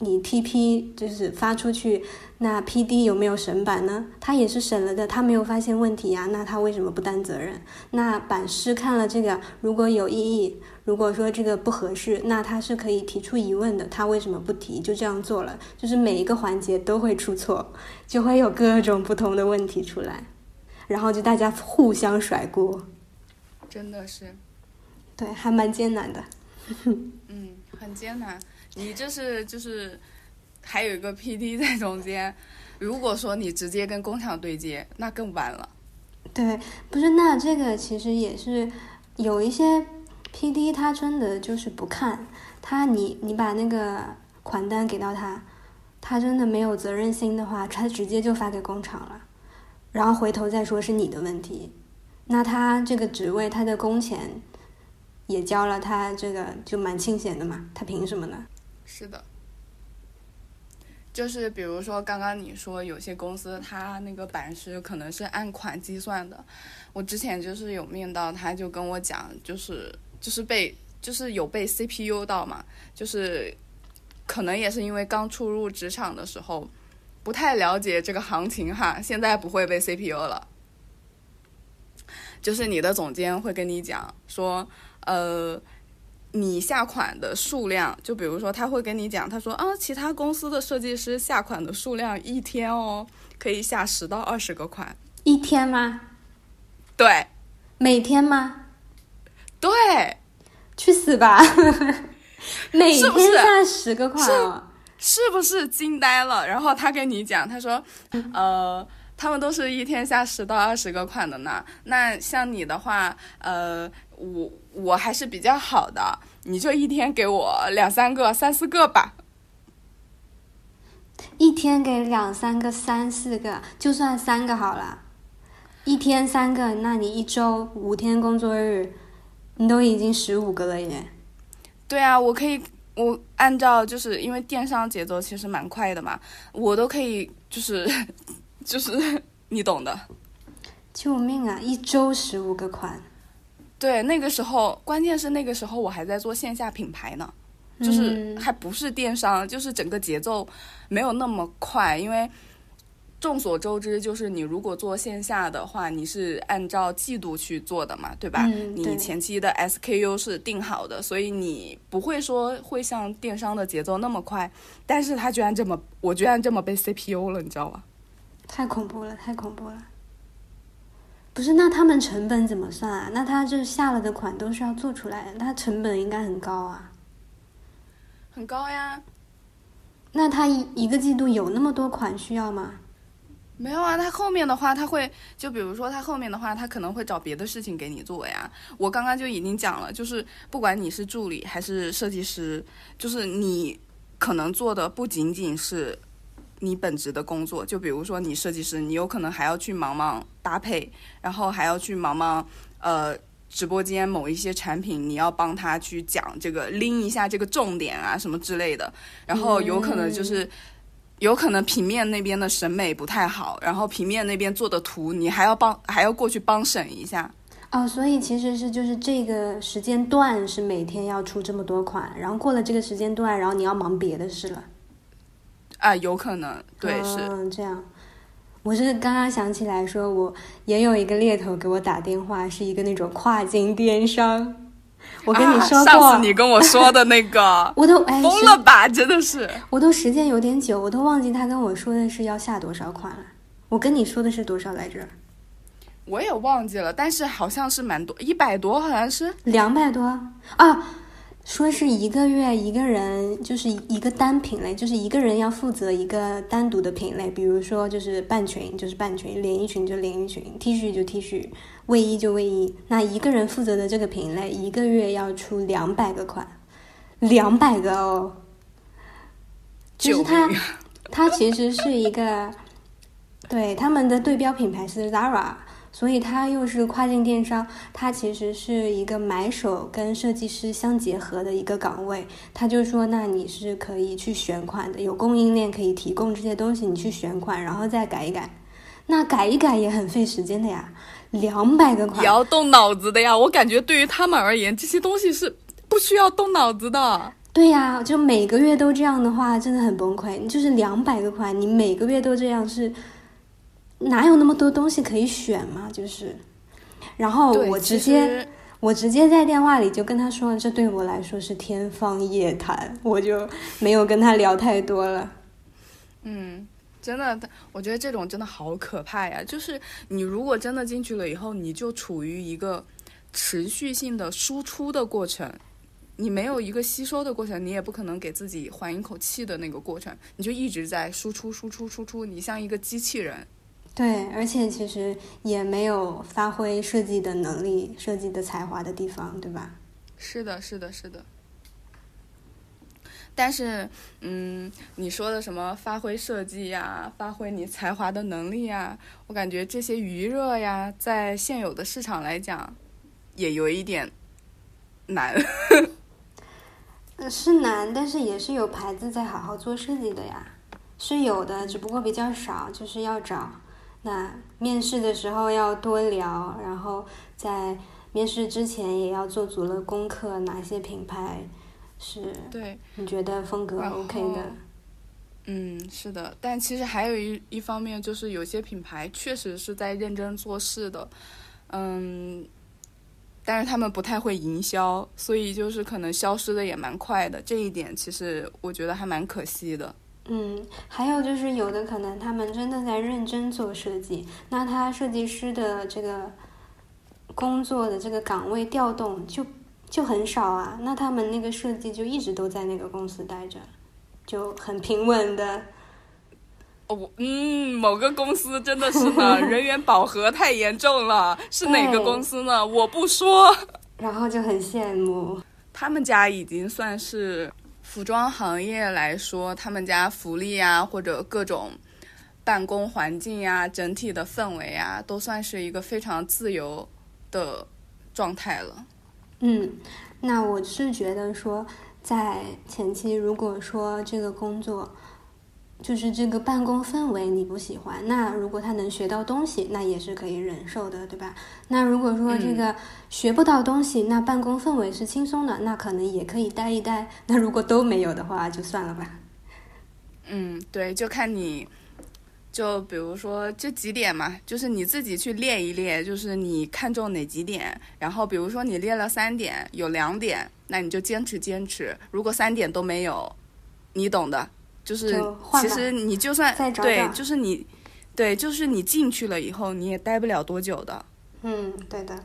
你 TP 就是发出去，那 PD 有没有审版呢？他也是审了的，他没有发现问题呀，那他为什么不担责任？那版师看了这个，如果有异议，如果说这个不合适，那他是可以提出疑问的，他为什么不提？就这样做了，就是每一个环节都会出错，就会有各种不同的问题出来，然后就大家互相甩锅，真的是，对，还蛮艰难的，嗯，很艰难。你这是就是还有一个 PD 在中间，如果说你直接跟工厂对接，那更完了。对，不是，那这个其实也是有一些 PD，他真的就是不看他，你你把那个款单给到他，他真的没有责任心的话，他直接就发给工厂了，然后回头再说是你的问题，那他这个职位他的工钱也交了，他这个就蛮清闲的嘛，他凭什么呢？是的，就是比如说刚刚你说有些公司他那个版师可能是按款计算的，我之前就是有面到，他就跟我讲，就是就是被就是有被 CPU 到嘛，就是可能也是因为刚初入职场的时候不太了解这个行情哈，现在不会被 CPU 了，就是你的总监会跟你讲说，呃。你下款的数量，就比如说他会跟你讲，他说啊，其他公司的设计师下款的数量一天哦，可以下十到二十个款，一天吗？对，每天吗？对，去死吧！每天下十个款，是不是惊呆了？然后他跟你讲，他说，呃，他们都是一天下十到二十个款的呢。那像你的话，呃，我我还是比较好的，你就一天给我两三个、三四个吧。一天给两三个、三四个，就算三个好了。一天三个，那你一周五天工作日，你都已经十五个了耶。对啊，我可以，我按照就是因为电商节奏其实蛮快的嘛，我都可以就是就是 你懂的。救命啊！一周十五个款。对，那个时候关键是那个时候我还在做线下品牌呢，就是还不是电商，就是整个节奏没有那么快，因为。众所周知，就是你如果做线下的话，你是按照季度去做的嘛，对吧？你前期的 SKU 是定好的，所以你不会说会像电商的节奏那么快。但是他居然这么，我居然这么被 CPU 了，你知道吗？太恐怖了，太恐怖了！不是，那他们成本怎么算啊？那他这下了的款都是要做出来的，他成本应该很高啊。很高呀。那他一一个季度有那么多款需要吗？没有啊，他后面的话他会就比如说他后面的话他可能会找别的事情给你做呀。我刚刚就已经讲了，就是不管你是助理还是设计师，就是你可能做的不仅仅是你本职的工作。就比如说你设计师，你有可能还要去忙忙搭配，然后还要去忙忙呃直播间某一些产品，你要帮他去讲这个拎一下这个重点啊什么之类的。然后有可能就是。有可能平面那边的审美不太好，然后平面那边做的图你还要帮，还要过去帮审一下。哦，所以其实是就是这个时间段是每天要出这么多款，然后过了这个时间段，然后你要忙别的事了。啊，有可能，对，是这样。我是刚刚想起来说，我也有一个猎头给我打电话，是一个那种跨境电商。我跟你说过，上次你跟我说的那个，我都疯了吧？真的是，我都时间有点久，我都忘记他跟我说的是要下多少款了。我跟你说的是多少来着？我也忘记了，但是好像是蛮多，一百多，好像是两百多啊。说是一个月一个人就是一个单品类，就是一个人要负责一个单独的品类，比如说就是半裙就是半裙，连衣裙就连衣裙，T 恤就 T 恤，卫衣就卫衣。那一个人负责的这个品类，一个月要出两百个款，两百个哦。就是他，他其实是一个，对他们的对标品牌是 Zara。所以它又是跨境电商，它其实是一个买手跟设计师相结合的一个岗位。他就说，那你是可以去选款的，有供应链可以提供这些东西，你去选款，然后再改一改。那改一改也很费时间的呀，两百个款也要动脑子的呀。我感觉对于他们而言，这些东西是不需要动脑子的。对呀，就每个月都这样的话，真的很崩溃。你就是两百个款，你每个月都这样是。哪有那么多东西可以选嘛？就是，然后我直接我直接在电话里就跟他说，这对我来说是天方夜谭，我就没有跟他聊太多了。嗯，真的，我觉得这种真的好可怕呀！就是你如果真的进去了以后，你就处于一个持续性的输出的过程，你没有一个吸收的过程，你也不可能给自己缓一口气的那个过程，你就一直在输出、输出、输出，你像一个机器人。对，而且其实也没有发挥设计的能力、设计的才华的地方，对吧？是的，是的，是的。但是，嗯，你说的什么发挥设计呀、发挥你才华的能力呀，我感觉这些余热呀，在现有的市场来讲，也有一点难。是难，但是也是有牌子在好好做设计的呀，是有的，只不过比较少，就是要找。那面试的时候要多聊，然后在面试之前也要做足了功课，哪些品牌是对你觉得风格 OK 的？嗯，是的，但其实还有一一方面就是有些品牌确实是在认真做事的，嗯，但是他们不太会营销，所以就是可能消失的也蛮快的，这一点其实我觉得还蛮可惜的。嗯，还有就是有的可能他们真的在认真做设计，那他设计师的这个工作的这个岗位调动就就很少啊，那他们那个设计就一直都在那个公司待着。就很平稳的。哦，嗯，某个公司真的是呢，人员饱和太严重了。是哪个公司呢？我不说。然后就很羡慕，他们家已经算是服装行业来说，他们家福利啊，或者各种办公环境呀，整体的氛围啊，都算是一个非常自由的状态了。嗯，那我是觉得说，在前期如果说这个工作。就是这个办公氛围你不喜欢，那如果他能学到东西，那也是可以忍受的，对吧？那如果说这个学不到东西，那办公氛围是轻松的，那可能也可以待一待。那如果都没有的话，就算了吧。嗯，对，就看你，就比如说这几点嘛，就是你自己去列一列，就是你看中哪几点，然后比如说你列了三点，有两点，那你就坚持坚持。如果三点都没有，你懂的。就是，其实你就算对，就是你，对，就是你进去了以后，你也待不了多久的。嗯，对的。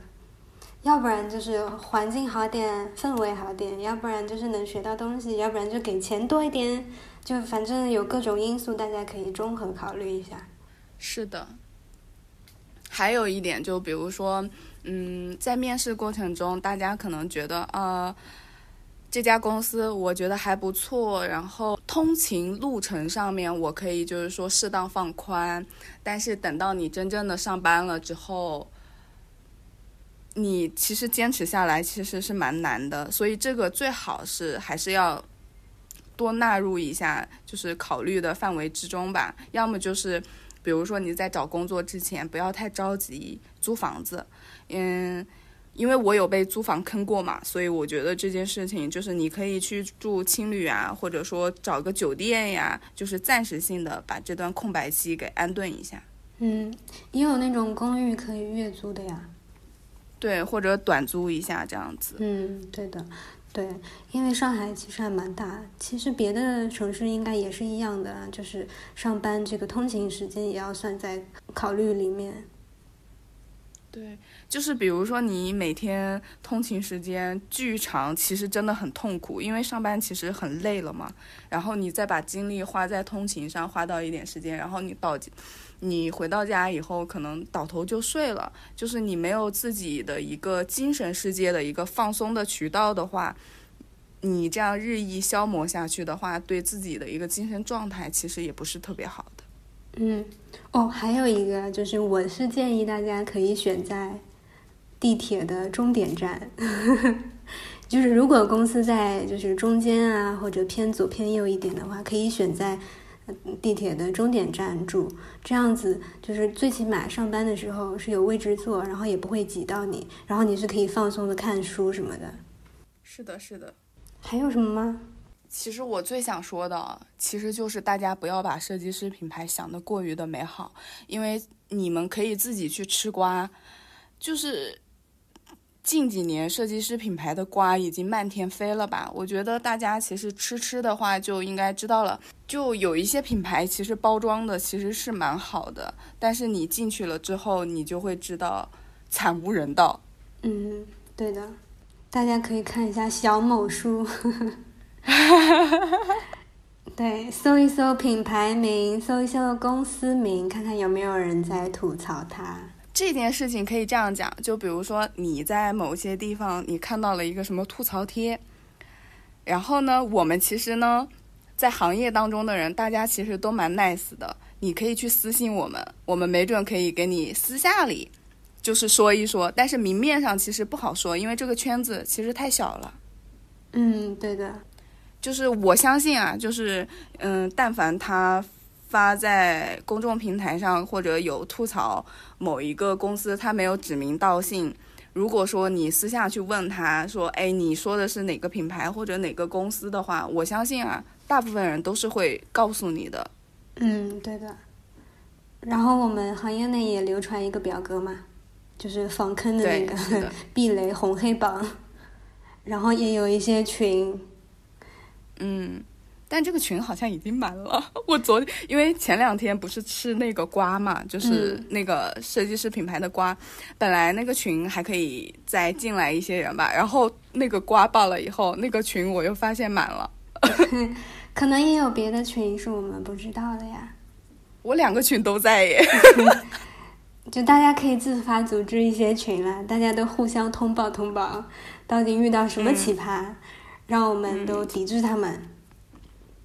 要不然就是环境好点，氛围好点；要不然就是能学到东西；要不然就给钱多一点。就反正有各种因素，大家可以综合考虑一下。是的。还有一点，就比如说，嗯，在面试过程中，大家可能觉得，呃。这家公司我觉得还不错，然后通勤路程上面我可以就是说适当放宽，但是等到你真正的上班了之后，你其实坚持下来其实是蛮难的，所以这个最好是还是要多纳入一下，就是考虑的范围之中吧。要么就是比如说你在找工作之前不要太着急租房子，嗯。因为我有被租房坑过嘛，所以我觉得这件事情就是你可以去住青旅啊，或者说找个酒店呀，就是暂时性的把这段空白期给安顿一下。嗯，也有那种公寓可以月租的呀。对，或者短租一下这样子。嗯，对的，对，因为上海其实还蛮大，其实别的城市应该也是一样的，就是上班这个通勤时间也要算在考虑里面。对，就是比如说你每天通勤时间巨长，其实真的很痛苦，因为上班其实很累了嘛。然后你再把精力花在通勤上，花到一点时间，然后你到，你回到家以后可能倒头就睡了，就是你没有自己的一个精神世界的一个放松的渠道的话，你这样日益消磨下去的话，对自己的一个精神状态其实也不是特别好。嗯，哦，还有一个就是，我是建议大家可以选在地铁的终点站，就是如果公司在就是中间啊，或者偏左偏右一点的话，可以选在地铁的终点站住，这样子就是最起码上班的时候是有位置坐，然后也不会挤到你，然后你是可以放松的看书什么的。是的，是的。还有什么吗？其实我最想说的，其实就是大家不要把设计师品牌想得过于的美好，因为你们可以自己去吃瓜。就是近几年设计师品牌的瓜已经漫天飞了吧？我觉得大家其实吃吃的话就应该知道了，就有一些品牌其实包装的其实是蛮好的，但是你进去了之后，你就会知道惨无人道。嗯，对的，大家可以看一下小某书。对，搜一搜品牌名，搜一搜公司名，看看有没有人在吐槽它。这件事情可以这样讲，就比如说你在某些地方你看到了一个什么吐槽贴，然后呢，我们其实呢，在行业当中的人，大家其实都蛮 nice 的。你可以去私信我们，我们没准可以给你私下里就是说一说，但是明面上其实不好说，因为这个圈子其实太小了。嗯，对的。就是我相信啊，就是嗯，但凡他发在公众平台上，或者有吐槽某一个公司，他没有指名道姓。如果说你私下去问他说，哎，你说的是哪个品牌或者哪个公司的话，我相信啊，大部分人都是会告诉你的。嗯，对的。然后我们行业内也流传一个表格嘛，就是防坑的那个 避雷红黑榜，然后也有一些群。嗯，但这个群好像已经满了。我昨天因为前两天不是吃那个瓜嘛，就是那个设计师品牌的瓜，本来那个群还可以再进来一些人吧，然后那个瓜爆了以后，那个群我又发现满了。可能也有别的群是我们不知道的呀。我两个群都在耶。就大家可以自发组织一些群啦，大家都互相通报通报，到底遇到什么奇葩，让我们都抵制他们。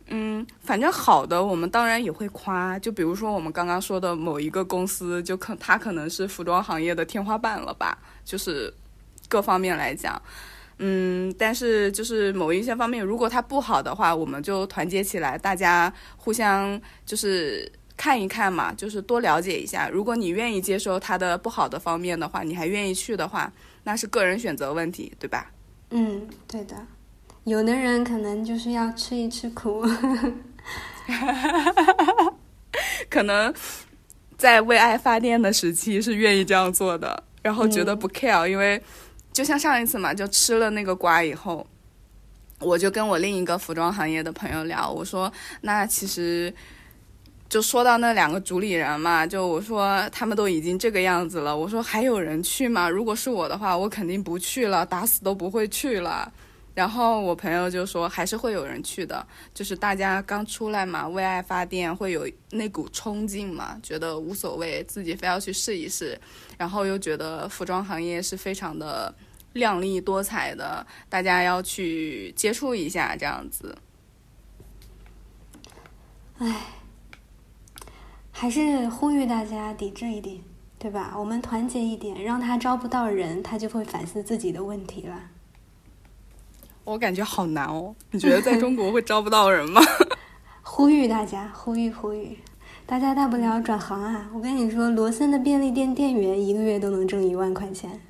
嗯，反正好的，我们当然也会夸。就比如说我们刚刚说的某一个公司，就可它可能是服装行业的天花板了吧，就是各方面来讲。嗯，但是就是某一些方面，如果它不好的话，我们就团结起来，大家互相就是看一看嘛，就是多了解一下。如果你愿意接受它的不好的方面的话，你还愿意去的话，那是个人选择问题，对吧？嗯，对的。有的人可能就是要吃一吃苦，可能在为爱发电的时期是愿意这样做的，然后觉得不 care，因为就像上一次嘛，就吃了那个瓜以后，我就跟我另一个服装行业的朋友聊，我说那其实就说到那两个主理人嘛，就我说他们都已经这个样子了，我说还有人去吗？如果是我的话，我肯定不去了，打死都不会去了。然后我朋友就说，还是会有人去的，就是大家刚出来嘛，为爱发电，会有那股冲劲嘛，觉得无所谓，自己非要去试一试，然后又觉得服装行业是非常的亮丽多彩的，大家要去接触一下这样子。唉，还是呼吁大家抵制一点，对吧？我们团结一点，让他招不到人，他就会反思自己的问题了。我感觉好难哦，你觉得在 中国会招不到人吗？呼吁大家，呼吁呼吁，大家大不了转行啊！我跟你说，罗森的便利店店员一个月都能挣一万块钱，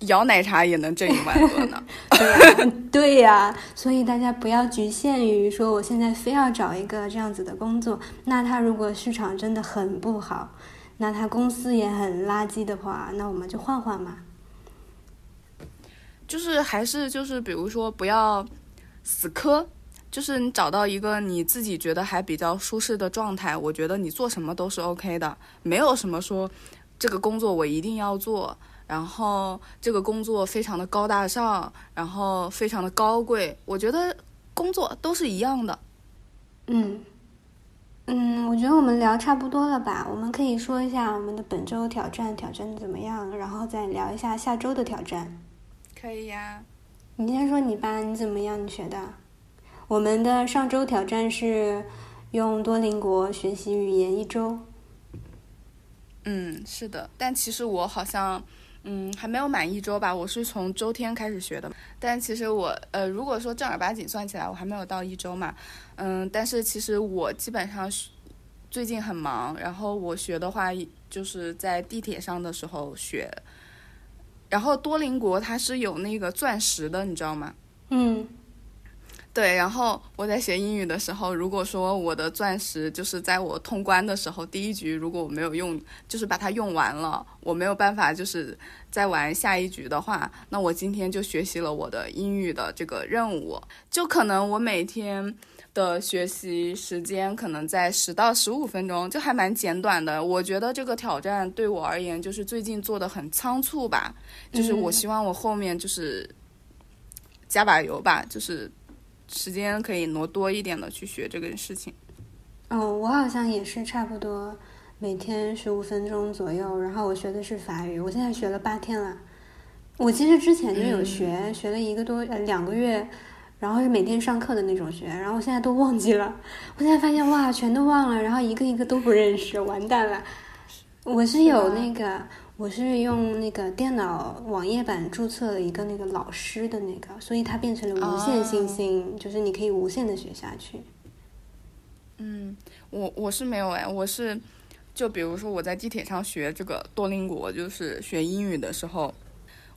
摇奶茶也能挣一万多呢。对呀，对呀，所以大家不要局限于说我现在非要找一个这样子的工作。那他如果市场真的很不好，那他公司也很垃圾的话，那我们就换换嘛。就是还是就是，比如说不要死磕，就是你找到一个你自己觉得还比较舒适的状态，我觉得你做什么都是 OK 的，没有什么说这个工作我一定要做，然后这个工作非常的高大上，然后非常的高贵，我觉得工作都是一样的。嗯嗯，我觉得我们聊差不多了吧？我们可以说一下我们的本周挑战挑战怎么样，然后再聊一下下周的挑战。可以呀，你先说你吧，你怎么样？你学的？我们的上周挑战是用多邻国学习语言一周。嗯，是的，但其实我好像，嗯，还没有满一周吧。我是从周天开始学的，但其实我，呃，如果说正儿八经算起来，我还没有到一周嘛。嗯，但是其实我基本上最近很忙，然后我学的话，就是在地铁上的时候学。然后多邻国它是有那个钻石的，你知道吗？嗯，对。然后我在学英语的时候，如果说我的钻石就是在我通关的时候第一局，如果我没有用，就是把它用完了，我没有办法就是再玩下一局的话，那我今天就学习了我的英语的这个任务，就可能我每天。的学习时间可能在十到十五分钟，就还蛮简短的。我觉得这个挑战对我而言，就是最近做的很仓促吧。就是我希望我后面就是加把油吧，就是时间可以挪多一点的去学这个事情。哦，我好像也是差不多每天十五分钟左右。然后我学的是法语，我现在学了八天了。我其实之前就有学，学了一个多呃两个月。然后是每天上课的那种学，然后现在都忘记了。我现在发现哇，全都忘了，然后一个一个都不认识，完蛋了。我是有那个，我是用那个电脑网页版注册了一个那个老师的那个，所以它变成了无限星星，就是你可以无限的学下去。嗯，我我是没有哎，我是就比如说我在地铁上学这个多邻国，就是学英语的时候。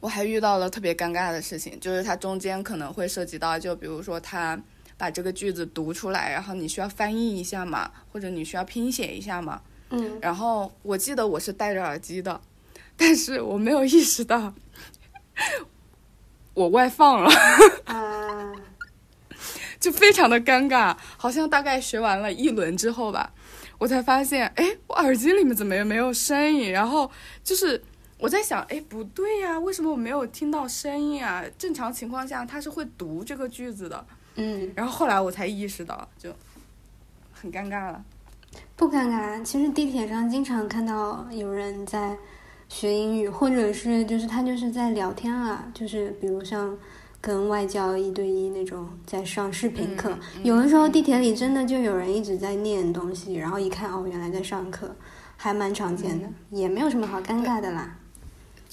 我还遇到了特别尴尬的事情，就是它中间可能会涉及到，就比如说他把这个句子读出来，然后你需要翻译一下嘛，或者你需要拼写一下嘛。嗯。然后我记得我是戴着耳机的，但是我没有意识到我外放了。啊。就非常的尴尬，好像大概学完了一轮之后吧，我才发现，哎，我耳机里面怎么也没有声音，然后就是。我在想，哎，不对呀，为什么我没有听到声音啊？正常情况下，他是会读这个句子的，嗯，然后后来我才意识到，就很尴尬了。不尴尬。其实地铁上经常看到有人在学英语，或者是就是他就是在聊天啊，就是比如像跟外教一对一那种在上视频课。嗯嗯有的时候地铁里真的就有人一直在念东西，然后一看哦，原来在上课，还蛮常见的，也没有什么好尴尬的啦。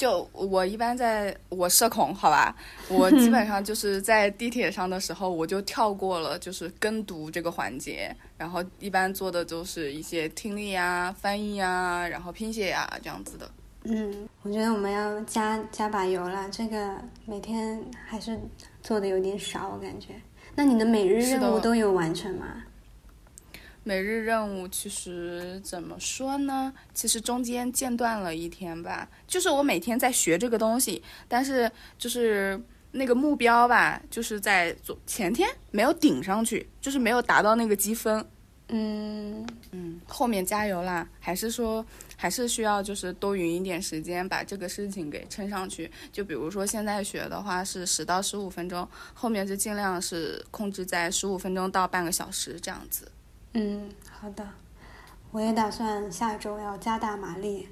就我一般在我社恐，好吧，我基本上就是在地铁上的时候，我就跳过了就是跟读这个环节，然后一般做的都是一些听力呀、翻译呀，然后拼写呀这样子的。嗯，我觉得我们要加加把油啦，这个每天还是做的有点少，我感觉。那你的每日任务都有完成吗？每日任务其实怎么说呢？其实中间间断了一天吧，就是我每天在学这个东西，但是就是那个目标吧，就是在昨前天没有顶上去，就是没有达到那个积分。嗯，嗯，后面加油啦！还是说，还是需要就是多匀一点时间，把这个事情给撑上去。就比如说现在学的话是十到十五分钟，后面就尽量是控制在十五分钟到半个小时这样子。嗯，好的，我也打算下周要加大马力。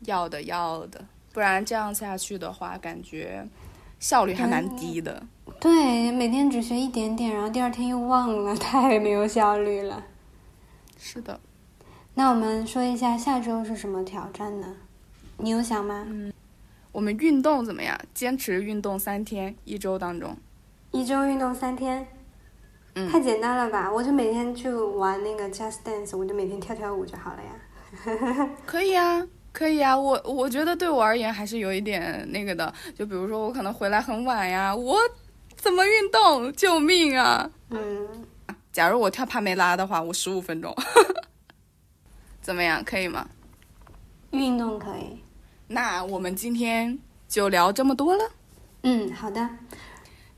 要的，要的，不然这样下去的话，感觉效率还蛮低的。对，每天只学一点点，然后第二天又忘了，太没有效率了。是的，那我们说一下下周是什么挑战呢？你有想吗？嗯我们运动怎么样？坚持运动三天，一周当中。一周运动三天，嗯太简单了吧？我就每天去玩那个 Just Dance，我就每天跳跳舞就好了呀。可以啊，可以啊，我我觉得对我而言还是有一点那个的，就比如说我可能回来很晚呀，我怎么运动？救命啊！嗯，假如我跳帕梅拉的话，我十五分钟，怎么样？可以吗？运动可以。那我们今天就聊这么多了。嗯，好的。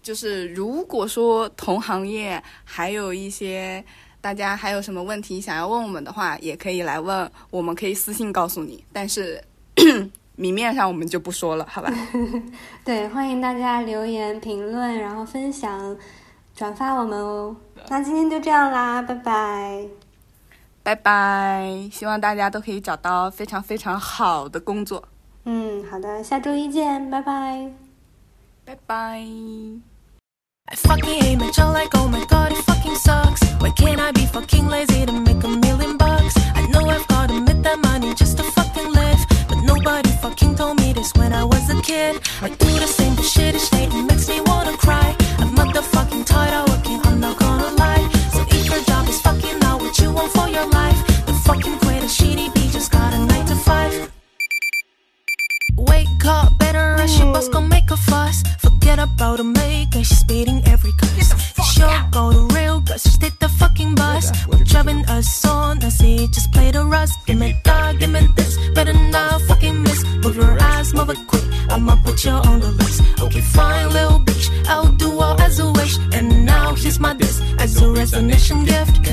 就是如果说同行业还有一些大家还有什么问题想要问我们的话，也可以来问，我们可以私信告诉你。但是 明面上我们就不说了，好吧？对，欢迎大家留言、评论，然后分享、转发我们哦。那今天就这样啦，拜拜。拜拜！希望大家都可以找到非常非常好的工作。嗯，好的，下周一见，拜拜。拜拜。I fucking hate my job like oh my god it fucking sucks. Why can't I be fucking lazy to make a million bucks? I know I've gotta make that money just to fucking live But nobody fucking told me this when I was a kid. I do the same shit each day it makes me wanna cry. I'm motherfucking tired of working. I'm not gonna Wake up, better rush your boss gon' make a fuss. Forget about a maker, she's beating every curse. Sure, go to real, cause just hit the fucking bus. We're driving us on, I see, just play the rust. Give me that, give me this, better not fucking miss. Move your ass, move it quick, I'ma put you on the list. Okay, fine, little bitch, I'll do all as a wish. And now here's my diss as a resignation gift.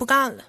不干了。